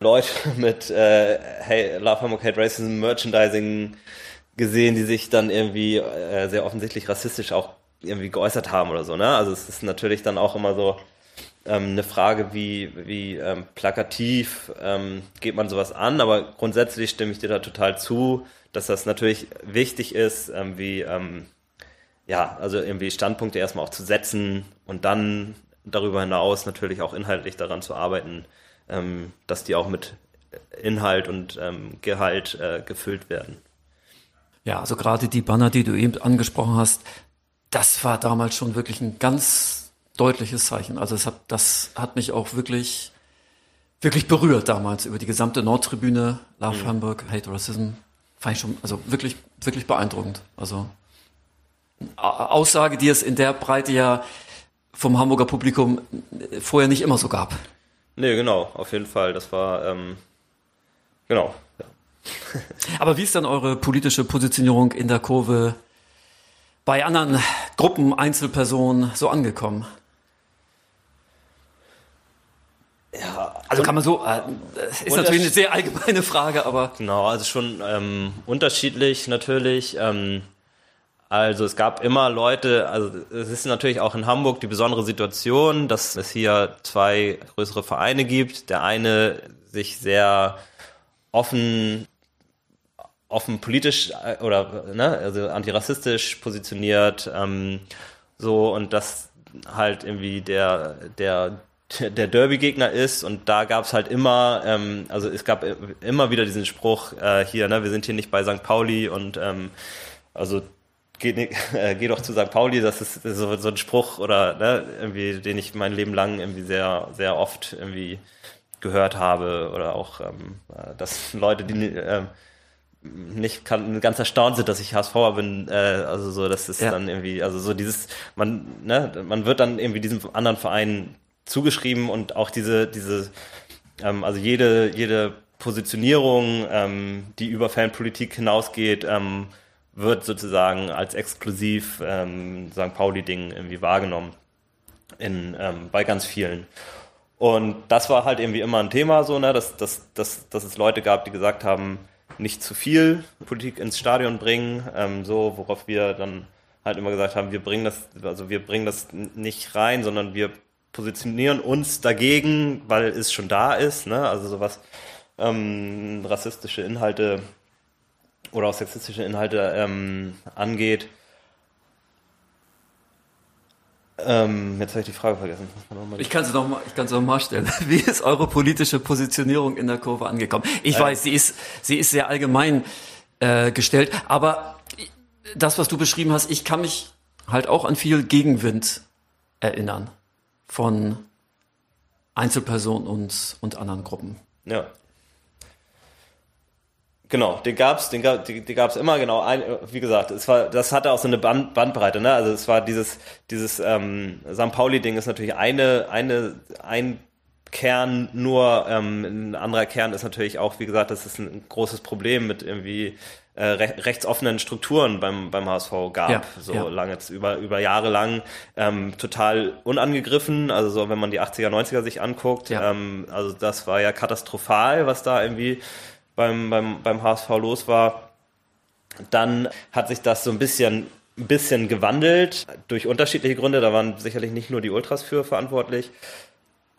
Leute mit äh, Hey, Love Hamburg Hate Racism Merchandising gesehen, die sich dann irgendwie äh, sehr offensichtlich rassistisch auch irgendwie geäußert haben oder so. Ne? Also es ist natürlich dann auch immer so ähm, eine Frage, wie, wie ähm, plakativ ähm, geht man sowas an. Aber grundsätzlich stimme ich dir da total zu, dass das natürlich wichtig ist, ähm, wie ähm, ja, also irgendwie Standpunkte erstmal auch zu setzen und dann darüber hinaus natürlich auch inhaltlich daran zu arbeiten, ähm, dass die auch mit Inhalt und Gehalt äh, gefüllt werden. Ja, also gerade die Banner, die du eben angesprochen hast, das war damals schon wirklich ein ganz deutliches Zeichen. Also hat, das hat mich auch wirklich, wirklich berührt damals über die gesamte Nordtribüne, Love mhm. Hamburg, Hate Racism. Fand ich schon, also wirklich, wirklich beeindruckend. Also Aussage, die es in der Breite ja vom Hamburger Publikum vorher nicht immer so gab. Nee, genau, auf jeden Fall. Das war, ähm, genau. Ja. Aber wie ist dann eure politische Positionierung in der Kurve bei anderen Gruppen, Einzelpersonen so angekommen? Ja, also kann man so, äh, ist natürlich eine sehr allgemeine Frage, aber. Genau, also schon ähm, unterschiedlich natürlich. Ähm, also es gab immer Leute, also es ist natürlich auch in Hamburg die besondere Situation, dass es hier zwei größere Vereine gibt. Der eine sich sehr offen offen politisch äh, oder ne, also antirassistisch positioniert, ähm, so und das halt irgendwie der der der Derby-Gegner ist und da gab es halt immer, ähm, also es gab immer wieder diesen Spruch äh, hier, ne, wir sind hier nicht bei St. Pauli und ähm, also geh, äh, geh doch zu St. Pauli, das ist so, so ein Spruch oder ne, irgendwie, den ich mein Leben lang irgendwie sehr, sehr oft irgendwie gehört habe oder auch, ähm, äh, dass Leute, die ähm, nicht kann, ganz erstaunt sind, dass ich HSVer bin, äh, also so, das ist ja. dann irgendwie, also so dieses, man, ne, man wird dann irgendwie diesem anderen Verein zugeschrieben und auch diese, diese, ähm, also jede, jede Positionierung, ähm, die über Fanpolitik hinausgeht, ähm, wird sozusagen als exklusiv ähm, St. Pauli-Ding irgendwie wahrgenommen in, ähm, bei ganz vielen. Und das war halt irgendwie immer ein Thema, so, ne, dass, dass, dass, dass es Leute gab, die gesagt haben, nicht zu viel Politik ins Stadion bringen, ähm, so, worauf wir dann halt immer gesagt haben, wir bringen das, also wir bringen das nicht rein, sondern wir positionieren uns dagegen, weil es schon da ist, ne, also sowas, ähm, rassistische Inhalte oder auch sexistische Inhalte ähm, angeht. Ähm, jetzt habe ich die Frage vergessen. Ich kann sie nochmal, ich kann sie noch stellen. Wie ist eure politische Positionierung in der Kurve angekommen? Ich äh. weiß, sie ist, sie ist sehr allgemein äh, gestellt, aber das, was du beschrieben hast, ich kann mich halt auch an viel Gegenwind erinnern von Einzelpersonen und, und anderen Gruppen. Ja. Genau, den gab's, den die, die gab's immer genau. Ein, wie gesagt, es war, das hatte auch so eine Band, Bandbreite. Ne? Also es war dieses, dieses ähm, St. Pauli-Ding ist natürlich eine, eine, ein Kern. Nur ähm, ein anderer Kern ist natürlich auch, wie gesagt, das ist ein großes Problem mit irgendwie äh, rechtsoffenen Strukturen beim, beim HSV gab, ja, so ja. lange, über, über Jahre lang, ähm, total unangegriffen, also so, wenn man die 80er, 90er sich anguckt, ja. ähm, also das war ja katastrophal, was da irgendwie beim, beim, beim HSV los war. Dann hat sich das so ein bisschen, ein bisschen gewandelt, durch unterschiedliche Gründe, da waren sicherlich nicht nur die Ultras für verantwortlich,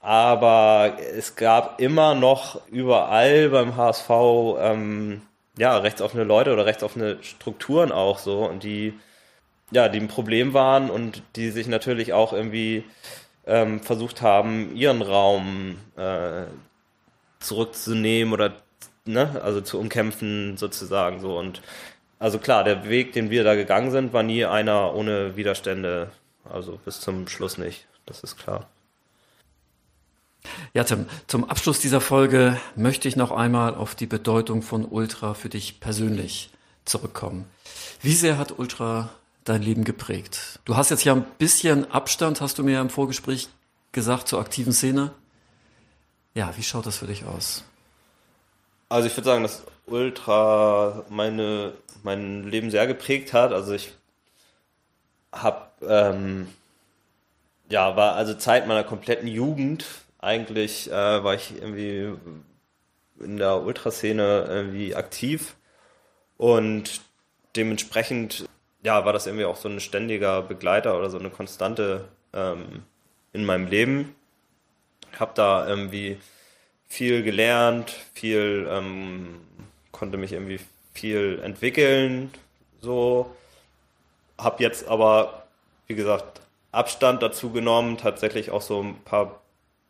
aber es gab immer noch überall beim HSV ähm, ja, rechtsoffene Leute oder rechtsoffene Strukturen auch so und die ja, die ein Problem waren und die sich natürlich auch irgendwie ähm, versucht haben, ihren Raum äh, zurückzunehmen oder ne, also zu umkämpfen sozusagen so und also klar, der Weg, den wir da gegangen sind, war nie einer ohne Widerstände, also bis zum Schluss nicht, das ist klar. Ja, Tim, zum Abschluss dieser Folge möchte ich noch einmal auf die Bedeutung von Ultra für dich persönlich zurückkommen. Wie sehr hat Ultra dein Leben geprägt? Du hast jetzt ja ein bisschen Abstand, hast du mir im Vorgespräch gesagt, zur aktiven Szene. Ja, wie schaut das für dich aus? Also ich würde sagen, dass Ultra meine, mein Leben sehr geprägt hat. Also ich habe, ähm, ja, war also Zeit meiner kompletten Jugend eigentlich äh, war ich irgendwie in der Ultraszene irgendwie aktiv und dementsprechend ja war das irgendwie auch so ein ständiger Begleiter oder so eine Konstante ähm, in meinem Leben. Ich habe da irgendwie viel gelernt, viel ähm, konnte mich irgendwie viel entwickeln, so habe jetzt aber wie gesagt Abstand dazu genommen, tatsächlich auch so ein paar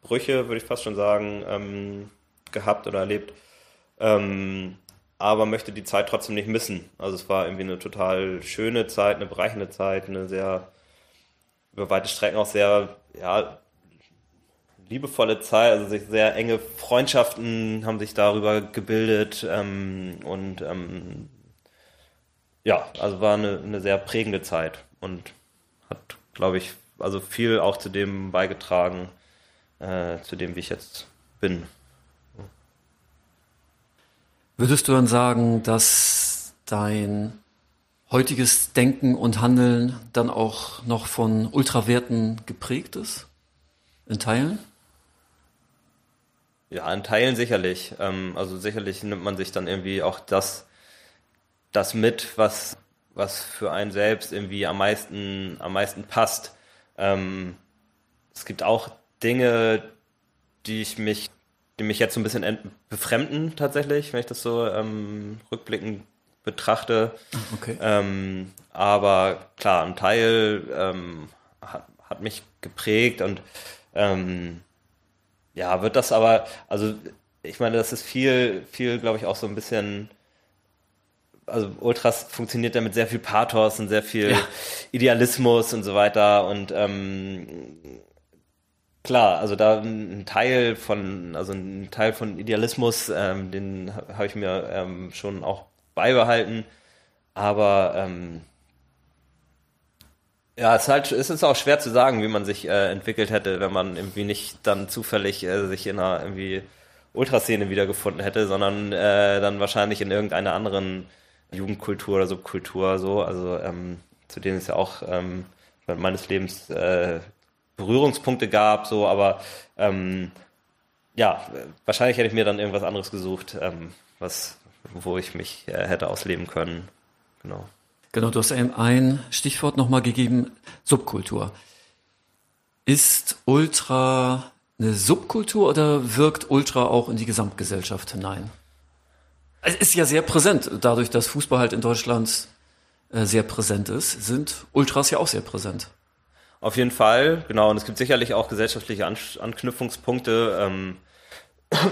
Brüche, würde ich fast schon sagen, ähm, gehabt oder erlebt. Ähm, aber möchte die Zeit trotzdem nicht missen. Also es war irgendwie eine total schöne Zeit, eine bereichende Zeit, eine sehr über weite Strecken auch sehr ja, liebevolle Zeit, also sich sehr enge Freundschaften haben sich darüber gebildet ähm, und ähm, ja, also war eine, eine sehr prägende Zeit und hat, glaube ich, also viel auch zu dem beigetragen, äh, zu dem, wie ich jetzt bin. Würdest du dann sagen, dass dein heutiges Denken und Handeln dann auch noch von Ultrawerten geprägt ist? In Teilen? Ja, in Teilen sicherlich. Ähm, also sicherlich nimmt man sich dann irgendwie auch das, das mit, was, was für einen selbst irgendwie am meisten, am meisten passt. Ähm, es gibt auch Dinge, die ich mich, die mich jetzt so ein bisschen befremden tatsächlich, wenn ich das so ähm, rückblickend betrachte. Okay. Ähm, aber klar, ein Teil ähm, hat, hat mich geprägt und ähm, ja, wird das aber, also ich meine, das ist viel, viel, glaube ich, auch so ein bisschen also Ultras funktioniert ja mit sehr viel Pathos und sehr viel ja. Idealismus und so weiter und ähm, Klar, also da ein Teil von, also ein Teil von Idealismus, ähm, den habe ich mir ähm, schon auch beibehalten. Aber ähm, ja, es ist halt, es ist auch schwer zu sagen, wie man sich äh, entwickelt hätte, wenn man irgendwie nicht dann zufällig äh, sich in einer irgendwie Ultraszene wiedergefunden hätte, sondern äh, dann wahrscheinlich in irgendeiner anderen Jugendkultur oder Subkultur so. Also ähm, zu denen es ja auch ähm, meines Lebens äh, Berührungspunkte gab, so, aber ähm, ja, wahrscheinlich hätte ich mir dann irgendwas anderes gesucht, ähm, was, wo ich mich äh, hätte ausleben können. Genau. Genau, du hast eben ein Stichwort nochmal gegeben, Subkultur. Ist Ultra eine Subkultur oder wirkt Ultra auch in die Gesamtgesellschaft hinein? Es ist ja sehr präsent, dadurch, dass Fußball halt in Deutschland äh, sehr präsent ist, sind Ultras ja auch sehr präsent. Auf jeden Fall, genau. Und es gibt sicherlich auch gesellschaftliche An Anknüpfungspunkte, ähm,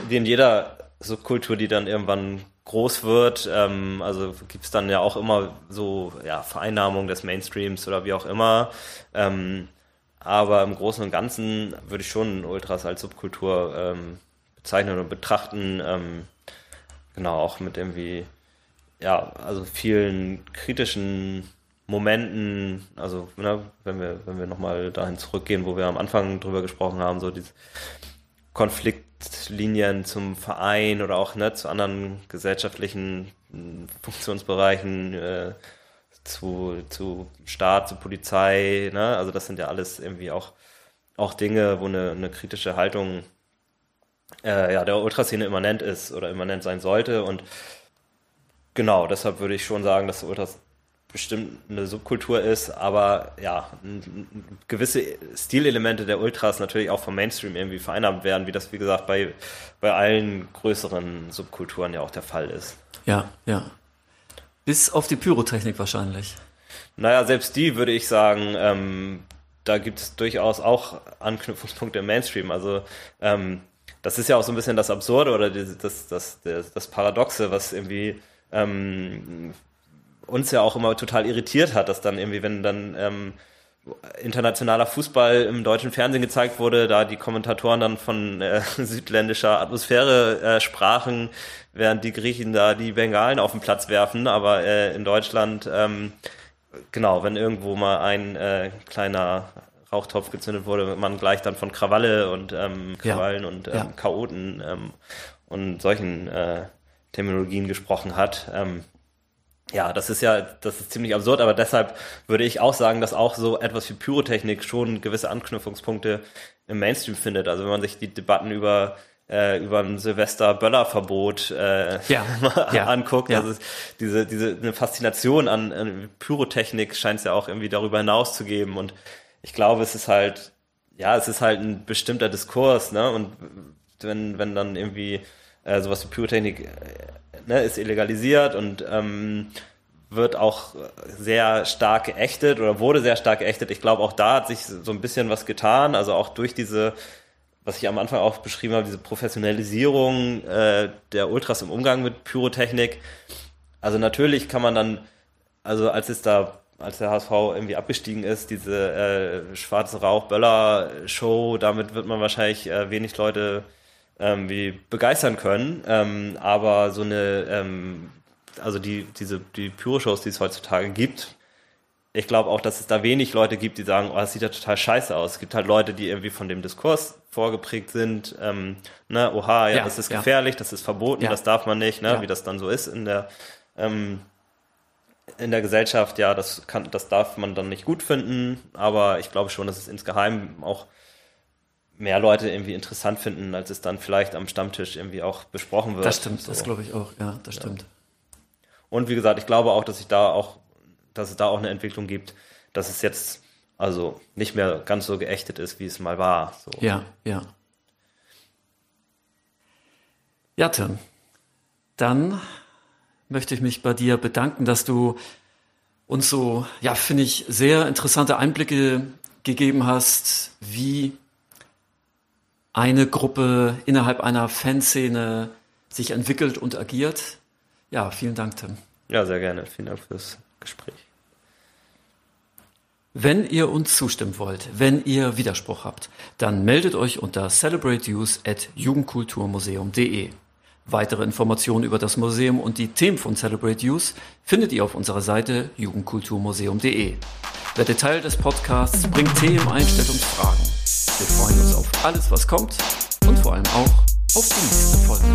wie in jeder Subkultur, die dann irgendwann groß wird. Ähm, also gibt es dann ja auch immer so ja, Vereinnahmung des Mainstreams oder wie auch immer. Ähm, aber im Großen und Ganzen würde ich schon Ultras als Subkultur ähm, bezeichnen und betrachten. Ähm, genau, auch mit irgendwie ja, also vielen kritischen Momenten, also ne, wenn wir, wenn wir nochmal dahin zurückgehen, wo wir am Anfang drüber gesprochen haben, so diese Konfliktlinien zum Verein oder auch ne, zu anderen gesellschaftlichen Funktionsbereichen, äh, zu, zu Staat, zu Polizei, ne? also das sind ja alles irgendwie auch, auch Dinge, wo eine, eine kritische Haltung äh, ja, der Ultraszene immanent ist oder immanent sein sollte und genau, deshalb würde ich schon sagen, dass Ultras bestimmt eine Subkultur ist, aber ja, gewisse Stilelemente der Ultras natürlich auch vom Mainstream irgendwie vereinnahmt werden, wie das, wie gesagt, bei, bei allen größeren Subkulturen ja auch der Fall ist. Ja, ja. Bis auf die Pyrotechnik wahrscheinlich. Naja, selbst die würde ich sagen, ähm, da gibt es durchaus auch Anknüpfungspunkte im Mainstream. Also ähm, das ist ja auch so ein bisschen das Absurde oder das, das, das, das Paradoxe, was irgendwie ähm, uns ja auch immer total irritiert hat, dass dann irgendwie, wenn dann ähm, internationaler Fußball im deutschen Fernsehen gezeigt wurde, da die Kommentatoren dann von äh, südländischer Atmosphäre äh, sprachen, während die Griechen da die Bengalen auf den Platz werfen, aber äh, in Deutschland, ähm, genau, wenn irgendwo mal ein äh, kleiner Rauchtopf gezündet wurde, man gleich dann von Krawalle und ähm, Krawallen ja. und ähm, ja. Chaoten ähm, und solchen äh, Terminologien gesprochen hat. Ähm, ja, das ist ja, das ist ziemlich absurd, aber deshalb würde ich auch sagen, dass auch so etwas wie Pyrotechnik schon gewisse Anknüpfungspunkte im Mainstream findet. Also wenn man sich die Debatten über äh, über ein Silvester-Böller-Verbot äh, ja, ja, anguckt. Ja. Also diese, diese eine Faszination an, an Pyrotechnik scheint es ja auch irgendwie darüber hinaus zu geben. Und ich glaube, es ist halt, ja, es ist halt ein bestimmter Diskurs, ne? Und wenn, wenn dann irgendwie äh, sowas wie Pyrotechnik äh, ne, ist illegalisiert und ähm, wird auch sehr stark geächtet oder wurde sehr stark geächtet. Ich glaube, auch da hat sich so ein bisschen was getan. Also auch durch diese, was ich am Anfang auch beschrieben habe, diese Professionalisierung äh, der Ultras im Umgang mit Pyrotechnik. Also natürlich kann man dann, also als es da, als der HSV irgendwie abgestiegen ist, diese äh, schwarze Rauch-Böller-Show, damit wird man wahrscheinlich äh, wenig Leute ähm, wie begeistern können. Ähm, aber so eine, ähm, also die, diese, die Pyro-Shows, die es heutzutage gibt, ich glaube auch, dass es da wenig Leute gibt, die sagen, oh, das sieht ja total scheiße aus. Es gibt halt Leute, die irgendwie von dem Diskurs vorgeprägt sind, ähm, ne, oha, ja, ja das ist gefährlich, ja. das ist verboten, ja. das darf man nicht, ne, wie das dann so ist in der, ähm, in der Gesellschaft, ja, das kann, das darf man dann nicht gut finden, aber ich glaube schon, dass es insgeheim auch mehr Leute irgendwie interessant finden, als es dann vielleicht am Stammtisch irgendwie auch besprochen wird. Das stimmt, so. das glaube ich auch, ja, das stimmt. Und wie gesagt, ich glaube auch, dass sich da auch, dass es da auch eine Entwicklung gibt, dass es jetzt also nicht mehr ganz so geächtet ist, wie es mal war. So. Ja, ja. Ja, Tim, dann möchte ich mich bei dir bedanken, dass du uns so, ja, finde ich, sehr interessante Einblicke gegeben hast, wie eine Gruppe innerhalb einer Fanszene sich entwickelt und agiert. Ja, vielen Dank, Tim. Ja, sehr gerne. Vielen Dank fürs Gespräch. Wenn ihr uns zustimmen wollt, wenn ihr Widerspruch habt, dann meldet euch unter celebrateuse@jugendkulturmuseum.de. Weitere Informationen über das Museum und die Themen von Celebrate Youth findet ihr auf unserer Seite jugendkulturmuseum.de. Werdet Teil des Podcasts, bringt Themen, Einstellungen, Fragen. Wir freuen uns auf alles, was kommt und vor allem auch auf die nächste Folge.